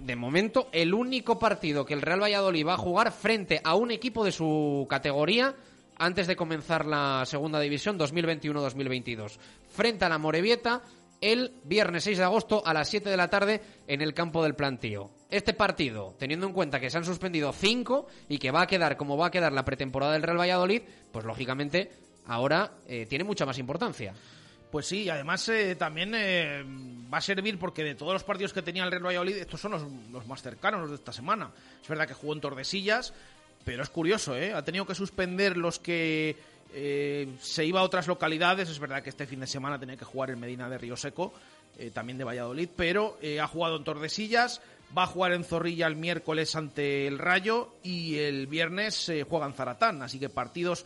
de momento, el único partido que el Real Valladolid va a jugar frente a un equipo de su categoría antes de comenzar la segunda división 2021-2022. Frente a la Morevieta, el viernes 6 de agosto a las 7 de la tarde en el campo del plantío. Este partido, teniendo en cuenta que se han suspendido 5 y que va a quedar como va a quedar la pretemporada del Real Valladolid, pues lógicamente ahora eh, tiene mucha más importancia. Pues sí, además eh, también eh, va a servir porque de todos los partidos que tenía el Real Valladolid, estos son los, más cercanos, los de esta semana. Es verdad que jugó en Tordesillas, pero es curioso, ¿eh? Ha tenido que suspender los que eh, se iba a otras localidades. Es verdad que este fin de semana tenía que jugar en Medina de Río Seco, también de Valladolid, pero ha jugado en Tordesillas, va a jugar en Zorrilla el miércoles ante el Rayo y el viernes juega en Zaratán. Así que partidos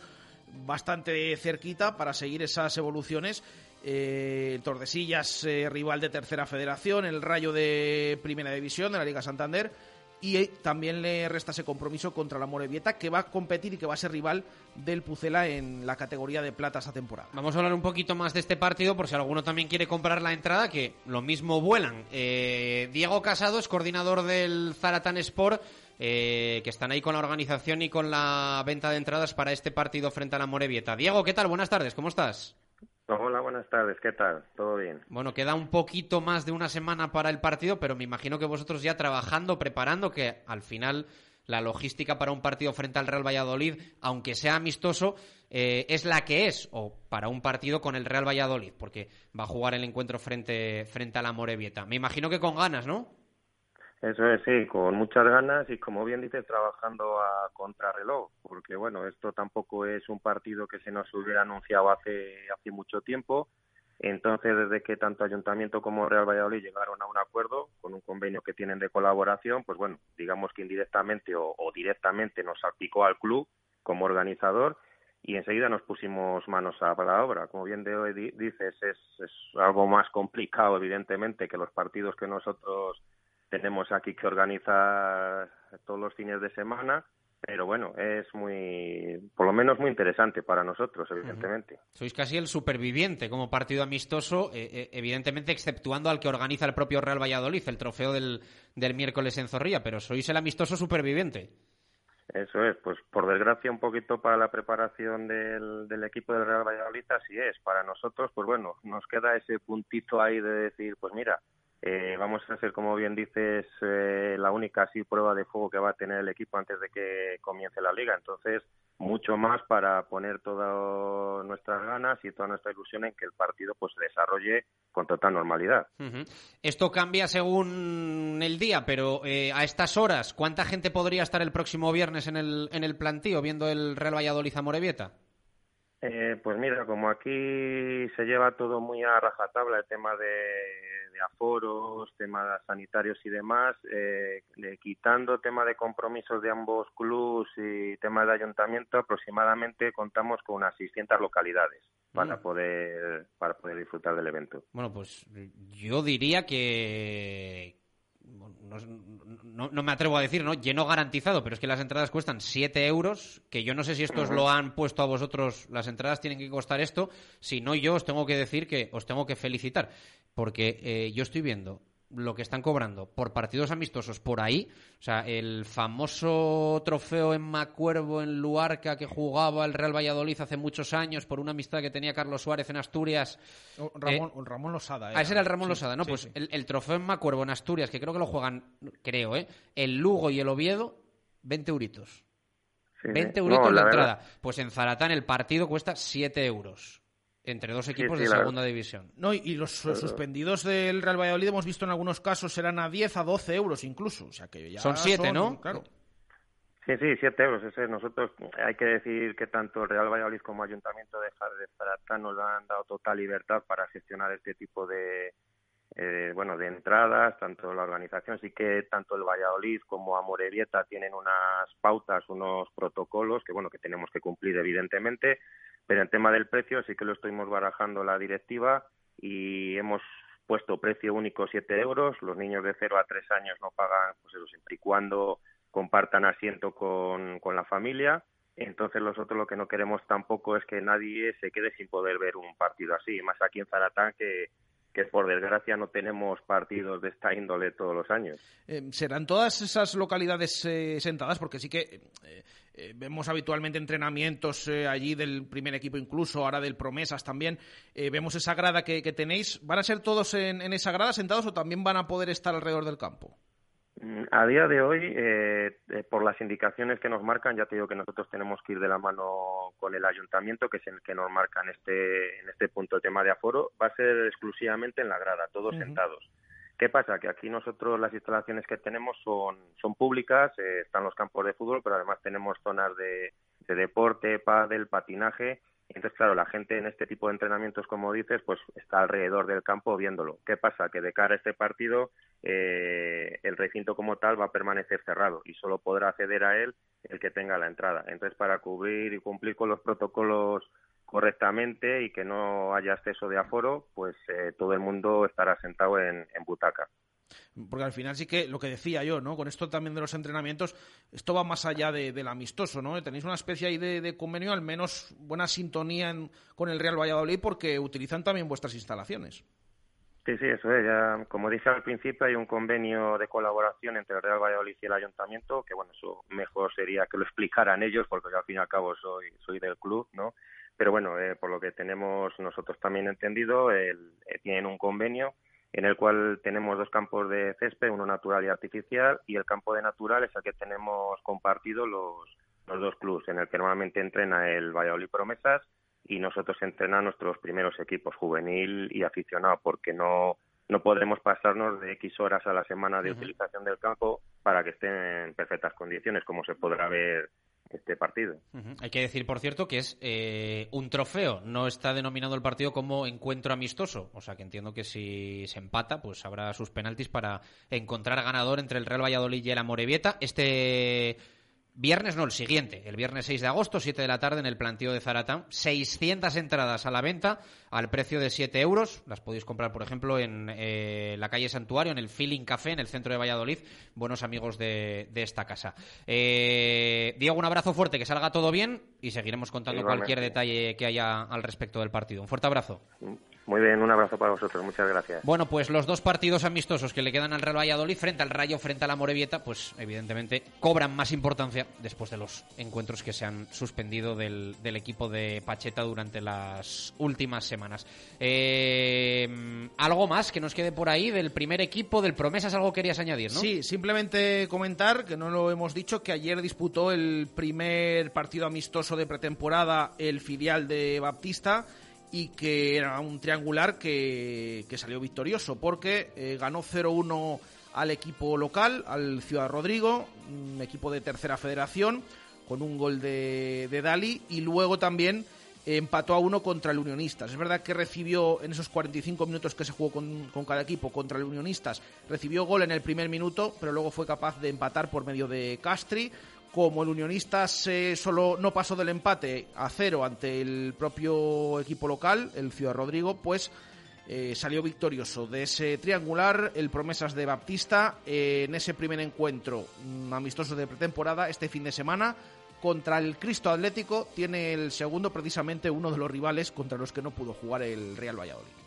bastante cerquita para seguir esas evoluciones eh, Tordesillas, eh, rival de tercera federación, el Rayo de primera división de la Liga Santander. Y eh, también le resta ese compromiso contra la Morevieta, que va a competir y que va a ser rival del Pucela en la categoría de plata esta temporada. Vamos a hablar un poquito más de este partido, por si alguno también quiere comprar la entrada, que lo mismo vuelan. Eh, Diego Casado es coordinador del Zaratan Sport. que están ahí con la organización y con la venta de entradas para este partido frente a la Morevieta. Diego, ¿qué tal? Buenas tardes, ¿cómo estás? Hola, buenas tardes, ¿qué tal? ¿Todo bien? Bueno, queda un poquito más de una semana para el partido, pero me imagino que vosotros ya trabajando, preparando, que al final la logística para un partido frente al Real Valladolid, aunque sea amistoso, eh, es la que es, o para un partido con el Real Valladolid, porque va a jugar el encuentro frente, frente a la Morevieta. Me imagino que con ganas, ¿no? Eso es, sí, con muchas ganas y como bien dices, trabajando a contrarreloj, porque bueno, esto tampoco es un partido que se nos hubiera anunciado hace, hace mucho tiempo. Entonces, desde que tanto Ayuntamiento como Real Valladolid llegaron a un acuerdo con un convenio que tienen de colaboración, pues bueno, digamos que indirectamente o, directamente nos salpicó al club como organizador y enseguida nos pusimos manos a la obra. Como bien de hoy dices, es, es algo más complicado, evidentemente, que los partidos que nosotros tenemos aquí que organizar todos los fines de semana, pero bueno, es muy, por lo menos muy interesante para nosotros, evidentemente. Sois casi el superviviente como partido amistoso, eh, eh, evidentemente exceptuando al que organiza el propio Real Valladolid, el trofeo del, del miércoles en Zorrilla, pero sois el amistoso superviviente. Eso es, pues por desgracia un poquito para la preparación del, del equipo del Real Valladolid así es. Para nosotros, pues bueno, nos queda ese puntito ahí de decir, pues mira, eh, vamos a ser, como bien dices, eh, la única así prueba de fuego que va a tener el equipo antes de que comience la liga. Entonces, mucho más para poner todas nuestras ganas y toda nuestra ilusión en que el partido pues se desarrolle con total normalidad. Esto cambia según el día, pero eh, a estas horas, ¿cuánta gente podría estar el próximo viernes en el, en el plantío viendo el Real Valladolid a? Eh, pues mira, como aquí se lleva todo muy a rajatabla, el tema de, de aforos, temas sanitarios y demás, eh, quitando tema de compromisos de ambos clubes y tema de ayuntamiento, aproximadamente contamos con unas 600 localidades para Mm. poder para poder disfrutar del evento. Bueno, pues yo diría que. bueno, No, no- no me atrevo a decir, ¿no? Lleno garantizado, pero es que las entradas cuestan 7 euros, que yo no sé si esto os lo han puesto a vosotros, las entradas tienen que costar esto, si no yo os tengo que decir que os tengo que felicitar, porque eh, yo estoy viendo lo que están cobrando por partidos amistosos por ahí, o sea, el famoso trofeo en Macuervo, en Luarca, que jugaba el Real Valladolid hace muchos años por una amistad que tenía Carlos Suárez en Asturias. O- Ramón, o Ramón Losada. Ah, ese era el Ramón Sí, Losada, ¿no? sí, pues sí. El, el trofeo en Macuervo, en Asturias, que creo que lo juegan, creo, ¿eh? El Lugo y el Oviedo, 20 euritos. Sí, 20 sí. euritos No, de la entrada. Pues en Zaratán el partido cuesta 7 euros. Entre dos equipos sí, de segunda verdad. división. No, y- los suspendidos del Real Valladolid hemos visto en algunos casos serán a 10 a 12 euros incluso. O sea que ya Son siete, ¿no? Claro. Sí, sí, siete euros. Ese, nosotros hay que decir que tanto el Real Valladolid como Ayuntamiento de, Ja- de Zaratán nos han dado total libertad para gestionar este tipo de eh, bueno de entradas, tanto la organización sí que tanto el Valladolid como Amorebieta tienen unas pautas, unos protocolos que bueno que tenemos que cumplir evidentemente, pero en tema del precio sí que lo estuvimos barajando la directiva y hemos puesto precio único 7 euros. Los niños de 0 a 3 años no pagan, pues eso, siempre y cuando compartan asiento con, con la familia. Entonces nosotros lo que no queremos tampoco es que nadie se quede sin poder ver un partido así, más aquí en Zaratán que, que por desgracia no tenemos partidos de esta índole todos los años. Eh, ¿Serán todas esas localidades eh, sentadas? Porque sí que eh, eh, vemos habitualmente entrenamientos allí del primer equipo incluso, ahora del Promesas también. Vemos esa grada que, tenéis. ¿Van a ser todos en esa grada sentados o también van a poder estar alrededor del campo? A día de hoy, eh, eh, por las indicaciones que nos marcan, ya te digo que nosotros tenemos que ir de la mano con el ayuntamiento, que es el que nos marca en este, en este punto el tema de aforo, va a ser exclusivamente en la grada, todos sentados. ¿Qué pasa? Que aquí nosotros las instalaciones que tenemos son, son públicas, eh, están los campos de fútbol, pero además tenemos zonas de, de deporte, pádel, patinaje. Entonces, claro, la gente en este tipo de entrenamientos, como dices, pues está alrededor del campo viéndolo. ¿Qué pasa? Que de cara a este partido, eh, el recinto como tal va a permanecer cerrado y solo podrá acceder a él el que tenga la entrada. Entonces, para cubrir y cumplir con los protocolos correctamente y que no haya exceso de aforo, pues eh, todo el mundo estará sentado en, en butaca. Porque al final sí que lo que decía yo, ¿no? Con esto también de los entrenamientos, esto va más allá de- del amistoso, ¿no? Tenéis una especie ahí de, convenio, al menos buena sintonía en- con el Real Valladolid porque utilizan también vuestras instalaciones. Sí, sí, eso es. Ya, como dije al principio, hay un convenio de colaboración entre el Real Valladolid y el Ayuntamiento, que bueno, eso mejor sería que lo explicaran ellos, porque al fin y al cabo soy, soy del club, ¿no? Pero bueno, eh, por lo que tenemos nosotros también entendido, el- eh, tienen un convenio en el cual tenemos dos campos de césped, uno natural y artificial, y el campo de natural es el que tenemos compartido los, los dos clubes, en el que normalmente entrena el Valladolid Promesas y nosotros entrenamos nuestros primeros equipos, juvenil y aficionado, porque no, no podremos pasarnos de X horas a la semana de utilización del campo para que estén en perfectas condiciones, como se podrá ver este partido. Hay que decir, por cierto, que es eh, un trofeo. No está denominado el partido como encuentro amistoso. O sea que entiendo que si se empata, pues habrá sus penaltis para encontrar ganador entre el Real Valladolid y el Amorebieta. Este viernes, no, el siguiente. El viernes 6 de agosto, 7 de la tarde, en el plantío de Zaratán. 600 entradas a la venta al precio de 7 euros. Las podéis comprar, por ejemplo, en eh, la calle Santuario, en el Feeling Café, en el centro de Valladolid. Buenos amigos de, de esta casa. Eh, Diego, un abrazo fuerte, que salga todo bien y seguiremos contando cualquier detalle que haya al respecto del partido. Un fuerte abrazo. Muy bien, un abrazo para vosotros, muchas gracias. Bueno, pues los dos partidos amistosos que le quedan al Real Valladolid frente al Rayo, frente a la Morevieta, pues evidentemente cobran más importancia después de los encuentros que se han suspendido del, del equipo de Pacheta durante las últimas semanas. Eh, ¿Algo más que nos quede por ahí del primer equipo, del Promesas? ¿Algo querías añadir, no? Sí, simplemente comentar, que no lo hemos dicho, que ayer disputó el primer partido amistoso de pretemporada el filial de Baptista y que era un triangular que, que salió victorioso porque eh, ganó 0-1 al equipo local, al Ciudad Rodrigo, un equipo de tercera federación, con un gol de, de Dali y luego también empató a uno contra el Unionistas. Es verdad que recibió en esos 45 minutos que se jugó con, con, cada equipo contra el Unionistas, recibió gol en el primer minuto, pero luego fue capaz de empatar por medio de Castri. Como el Unionistas eh, solo no pasó del empate a cero ante el propio equipo local, el Ciudad Rodrigo, pues eh, salió victorioso de ese triangular el Promesas de Baptista eh, en ese primer encuentro mm, amistoso de pretemporada este fin de semana contra el Cristo Atlético tiene el segundo precisamente uno de los rivales contra los que no pudo jugar el Real Valladolid.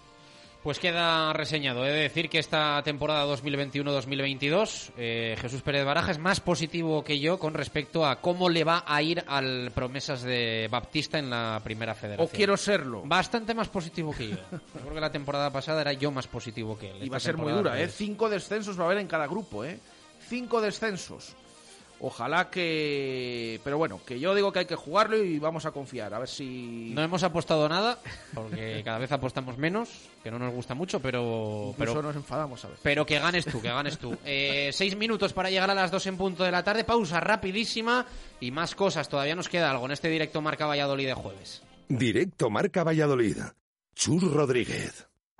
Pues queda reseñado. He de decir que esta temporada 2021-2022 eh, Jesús Pérez Baraja es más positivo que yo con respecto a cómo le va a ir al promesas de Baptista en la primera federación. O quiero serlo. Bastante más positivo que yo. Creo que la temporada pasada era yo más positivo que él. Y va a ser muy dura, ¿eh? Cinco descensos va a haber en cada grupo, ¿eh? Cinco descensos. Ojalá que. Pero bueno, que yo digo que hay que jugarlo y vamos a confiar. A ver si. No hemos apostado nada, porque cada vez apostamos menos, que no nos gusta mucho, pero. pero nos enfadamos a veces. Pero que ganes tú, que ganes tú. Eh, seis minutos para llegar a las dos en punto de la tarde. Pausa rapidísima y más cosas. Todavía nos queda algo en este directo Marca Valladolid de jueves. Directo Marca Valladolid. Chur Rodríguez.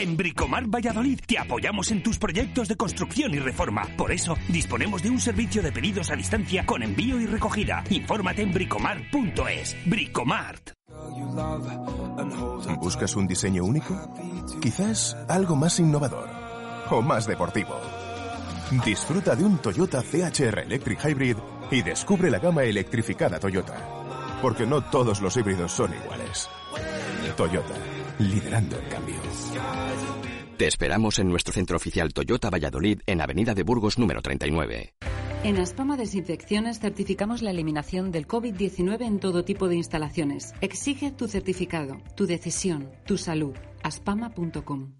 En Bricomar Valladolid te apoyamos en tus proyectos de construcción y reforma. Por eso disponemos de un servicio de pedidos a distancia con envío y recogida. Infórmate en bricomart.es. Bricomart. ¿Buscas un diseño único? Quizás algo más innovador o más deportivo. Disfruta de un Toyota CHR Electric Hybrid y descubre la gama electrificada Toyota. Porque no todos los híbridos son iguales. Toyota, liderando el cambio. Te esperamos en nuestro centro oficial Toyota Valladolid en Avenida de Burgos número 39. En Aspama Desinfecciones certificamos la eliminación del COVID-19 en todo tipo de instalaciones. Exige tu certificado, tu decisión, tu salud. aspama.com.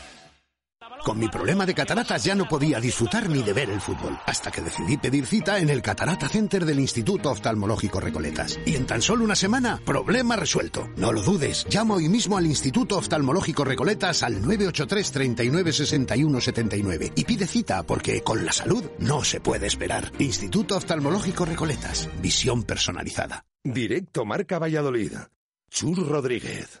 Con mi problema de cataratas ya no podía disfrutar ni de ver el fútbol, hasta que decidí pedir cita en el Catarata Center del Instituto Oftalmológico Recoletas. Y en tan solo una semana, problema resuelto. No lo dudes, llama hoy mismo al Instituto Oftalmológico Recoletas al 983 39 61 79 y pide cita porque con la salud no se puede esperar. Instituto Oftalmológico Recoletas, visión personalizada. Directo Marca Valladolid. Chur Rodríguez.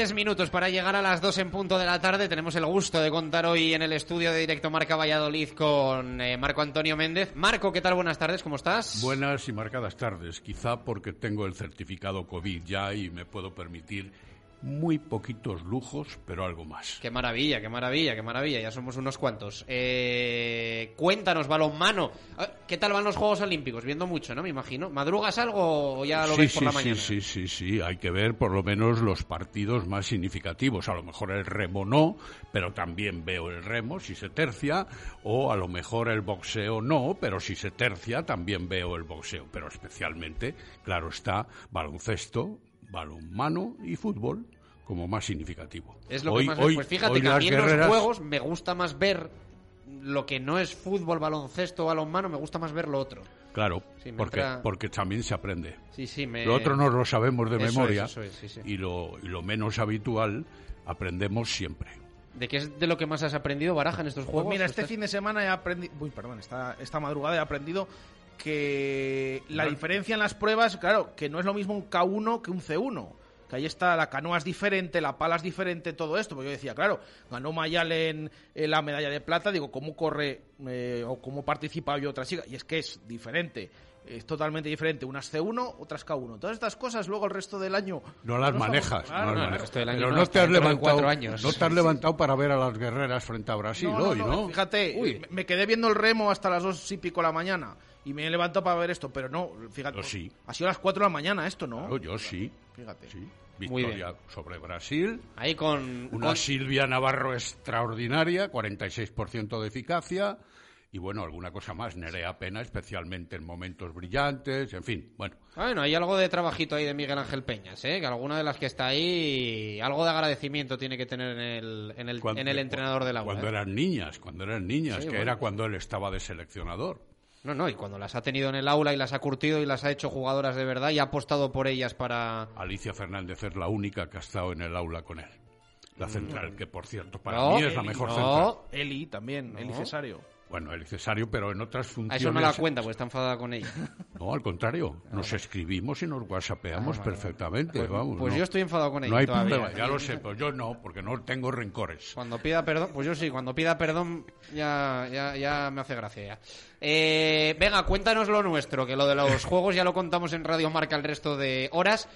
Tres minutos para llegar a las dos en punto de la tarde. Tenemos el gusto de contar hoy en el estudio de Directo Marca Valladolid con eh, Marco Antonio Méndez. Marco, ¿qué tal? Buenas tardes, ¿cómo estás? Buenas y marcadas tardes. Quizá porque tengo el certificado COVID ya y me puedo permitir muy poquitos lujos, pero algo más. Qué maravilla, qué maravilla, qué maravilla. Ya somos unos cuantos. Eh, cuéntanos, balonmano. Ah, ¿Qué tal van los Juegos Olímpicos? Viendo mucho, ¿no? Me imagino. ¿Madrugas algo o ya lo sí, ves por sí, la sí, mañana? Sí, sí, sí, Hay que ver por lo menos los partidos más significativos. A lo mejor el remo no, pero también veo el remo si se tercia. O a lo mejor el boxeo no, pero si se tercia también veo el boxeo. Pero especialmente, claro está, baloncesto, balonmano y fútbol como más significativo. Es lo Hoy- que más hoy- Pues fíjate hoy que a mí en los juegos me gusta más ver lo que no es fútbol, baloncesto, balonmano, me gusta más ver lo otro. Claro, Sí, porque, entra- porque también se aprende. Sí, sí, me... Lo otro no lo sabemos de Eso es, memoria eso es, sí, sí. Y, lo, y lo menos habitual aprendemos siempre. ¿De qué es de lo que más has aprendido, Baraja, en estos juegos? Pues mira, este Estás- fin de semana he aprendido. Uy, perdón, esta, esta madrugada he aprendido que la diferencia en las pruebas, claro, que no es lo mismo un K1 que un C1. Que ahí está, la canoa es diferente, la pala es diferente, todo esto. Porque yo decía, claro, ganó Mayalen eh, la medalla de plata, digo, ¿cómo corre eh, o cómo participa yo otra chica? Y es que es diferente, es totalmente diferente. Unas C1, otras K1. Todas estas cosas luego el resto del año. No las sabemos- manejas, no las no, el manejas. resto del año Pero no, no te has levantado, años. no te has levantado para ver a las guerreras frente a Brasil No, no, hoy, no, ¿no? Fíjate, me- me quedé viendo el remo hasta las dos y pico de la mañana y me he levantado para ver esto, pero no, fíjate. Yo sí. Ha sido a las 4 de la mañana esto, ¿no? Claro, yo sí. Fíjate. Sí. Victoria sobre Brasil. Ahí con... Una con- Silvia Navarro extraordinaria, 46% de eficacia. Y bueno, alguna cosa más, Nerea Pena, especialmente en momentos brillantes, en fin, bueno. Bueno, hay algo de trabajito ahí de Miguel Ángel Peñas, ¿eh? Que alguna de las que está ahí, algo de agradecimiento tiene que tener en el, en el, Cuando- en el entrenador del aula. Cuando ¿eh? eran niñas, cuando eran niñas, Sí, que bueno. era cuando él estaba de seleccionador. No, no, y cuando las ha tenido en el aula y las ha curtido y las ha hecho jugadoras de verdad y ha apostado por ellas para... Alicia Fernández es la única que ha estado en el aula con él. La central, que por cierto, para No, mí es la mejor no. central. Eli también, Eli Cesario. Bueno, el Cesario, pero en otras A funciones. eso no la cuenta, porque está enfadada con ella. (laughs) No, al contrario, nos escribimos y nos whatsappeamos Ah, vale, perfectamente, Pues- vamos. pues no. yo estoy enfadado con ella No hay todavía. problema, ya lo sé, pero yo no, porque no tengo rencores. Cuando pida perdón, pues yo sí, cuando pida perdón ya, ya, ya me hace gracia ya. Eh, venga, cuéntanos lo nuestro, que lo de los (laughs) juegos ya lo contamos en Radio Marca el resto de horas.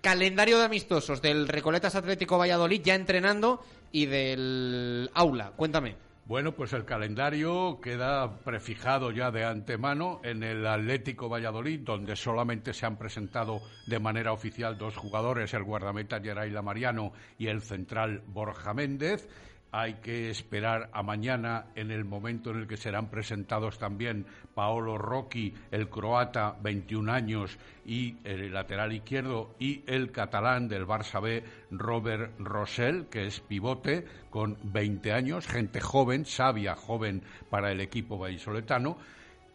Calendario de amistosos del Recoletas Atlético Valladolid ya entrenando y del aula. Cuéntame. Bueno, pues el calendario queda prefijado ya de antemano en el Atlético Valladolid, donde solamente se han presentado de manera oficial dos jugadores, el guardameta Geraila Mariano y el central Borja Méndez. Hay que esperar a mañana en el momento en el que serán presentados también Paolo Rocchi, el croata, 21 años, y el lateral izquierdo, y el catalán del Barça B, Robert Rosell, que es pivote, con 20 años, gente joven, sabia, joven para el equipo vallisoletano.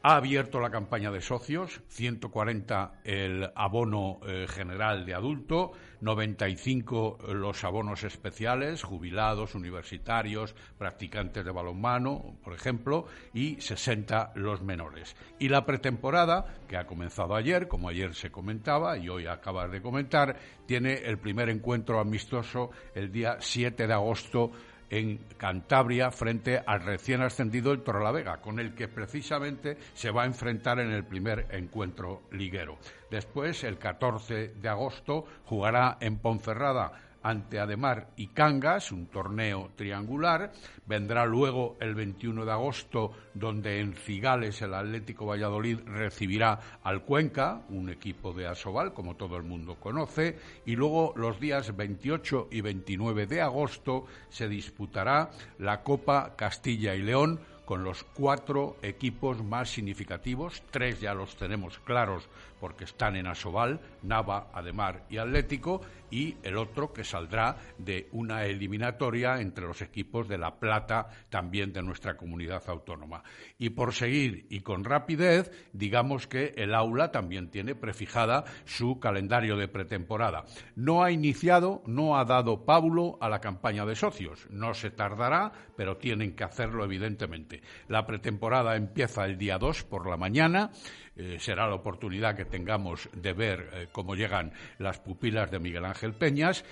Ha abierto la campaña de socios, 140 el abono eh, general de adulto, 95 los abonos especiales, jubilados, universitarios, practicantes de balonmano, por ejemplo, y 60 los menores. Y la pretemporada, que ha comenzado ayer, como ayer se comentaba y hoy acabas de comentar, tiene el primer encuentro amistoso el día 7 de agosto en Cantabria frente al recién ascendido el Torrelavega, con el que precisamente se va a enfrentar en el primer encuentro liguero. Después, el 14 de agosto, jugará en Ponferrada ante Ademar y Cangas, un torneo triangular. Vendrá luego el 21 de agosto, donde en Cigales el Atlético Valladolid recibirá al Cuenca, un equipo de Asobal, como todo el mundo conoce. Y luego los días 28 y 29 de agosto se disputará la Copa Castilla y León con los cuatro equipos más significativos, tres ya los tenemos claros porque están en Asobal, Nava, Ademar y Atlético, y el otro que saldrá de una eliminatoria entre los equipos de La Plata, también de nuestra comunidad autónoma. Y por seguir y con rapidez, digamos que el aula también tiene prefijada su calendario de pretemporada. No ha iniciado, no ha dado Paulo a la campaña de socios. No se tardará, pero tienen que hacerlo evidentemente. La pretemporada empieza el día 2 por la mañana. Eh, será la oportunidad que tengamos de ver eh, cómo llegan las pupilas de Miguel Ángel Peñas.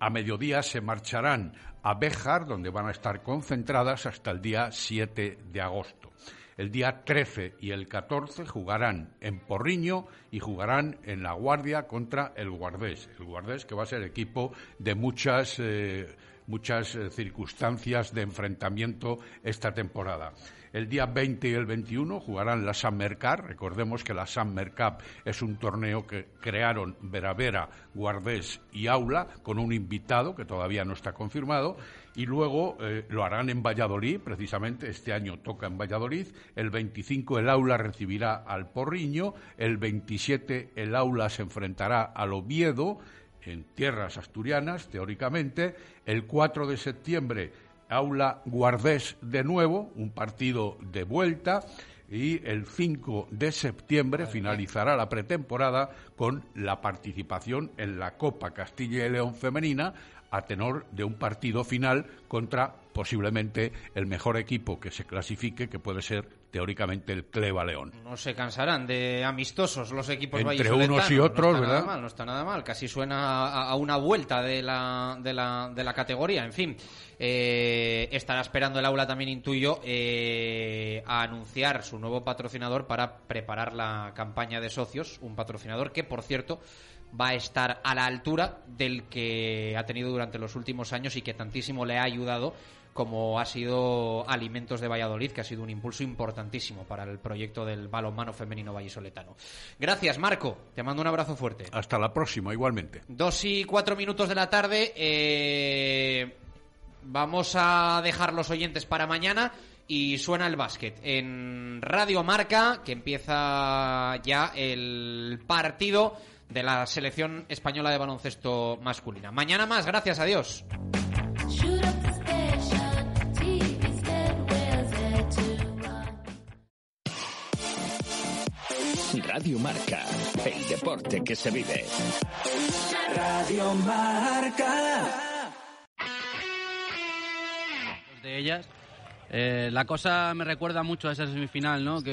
A mediodía se marcharán a Béjar, donde van a estar concentradas hasta el día 7 de agosto. El día 13 y el 14 jugarán en Porriño y jugarán en La Guardia contra el Guardés. El Guardés que va a ser equipo de muchas, eh, muchas circunstancias de enfrentamiento esta temporada. El día 20 y el 21 jugarán la Summer Cup. Recordemos que la Summer Cup es un torneo que crearon Veravera, Guardés y Aula con un invitado que todavía no está confirmado. Y luego eh, lo harán en Valladolid, precisamente este año toca en Valladolid. El 25 el Aula recibirá al Porriño. El 27 el Aula se enfrentará al Oviedo en tierras asturianas, teóricamente. El 4 de septiembre, Aula Guardés de nuevo, un partido de vuelta. Y el 5 de septiembre finalizará la pretemporada con la participación en la Copa Castilla y León Femenina a tenor de un partido final contra posiblemente el mejor equipo que se clasifique, que puede ser teóricamente el Cleva León. No se cansarán de amistosos los equipos Entre unos y otros, no está ¿verdad? Nada mal, no está nada mal, casi suena a, a una vuelta de la, de la, de la categoría. En fin, eh, estará esperando el aula también, intuyo, eh, a anunciar su nuevo patrocinador para preparar la campaña de socios. Un patrocinador que, por cierto, va a estar a la altura del que ha tenido durante los últimos años y que tantísimo le ha ayudado como ha sido Alimentos de Valladolid, que ha sido un impulso importantísimo para el proyecto del balonmano femenino vallisoletano. Gracias, Marco. Te mando un abrazo fuerte. Hasta la próxima, igualmente. Dos y cuatro minutos de la tarde. eh, vamos a dejar los oyentes para mañana y suena el básquet en Radio Marca, que empieza ya el partido de la selección española de baloncesto masculina. Mañana más, gracias a Dios. Radio Marca, el deporte que se vive. Radio Marca. de ellas. Eh, la cosa me recuerda mucho a esa semifinal, ¿no? Que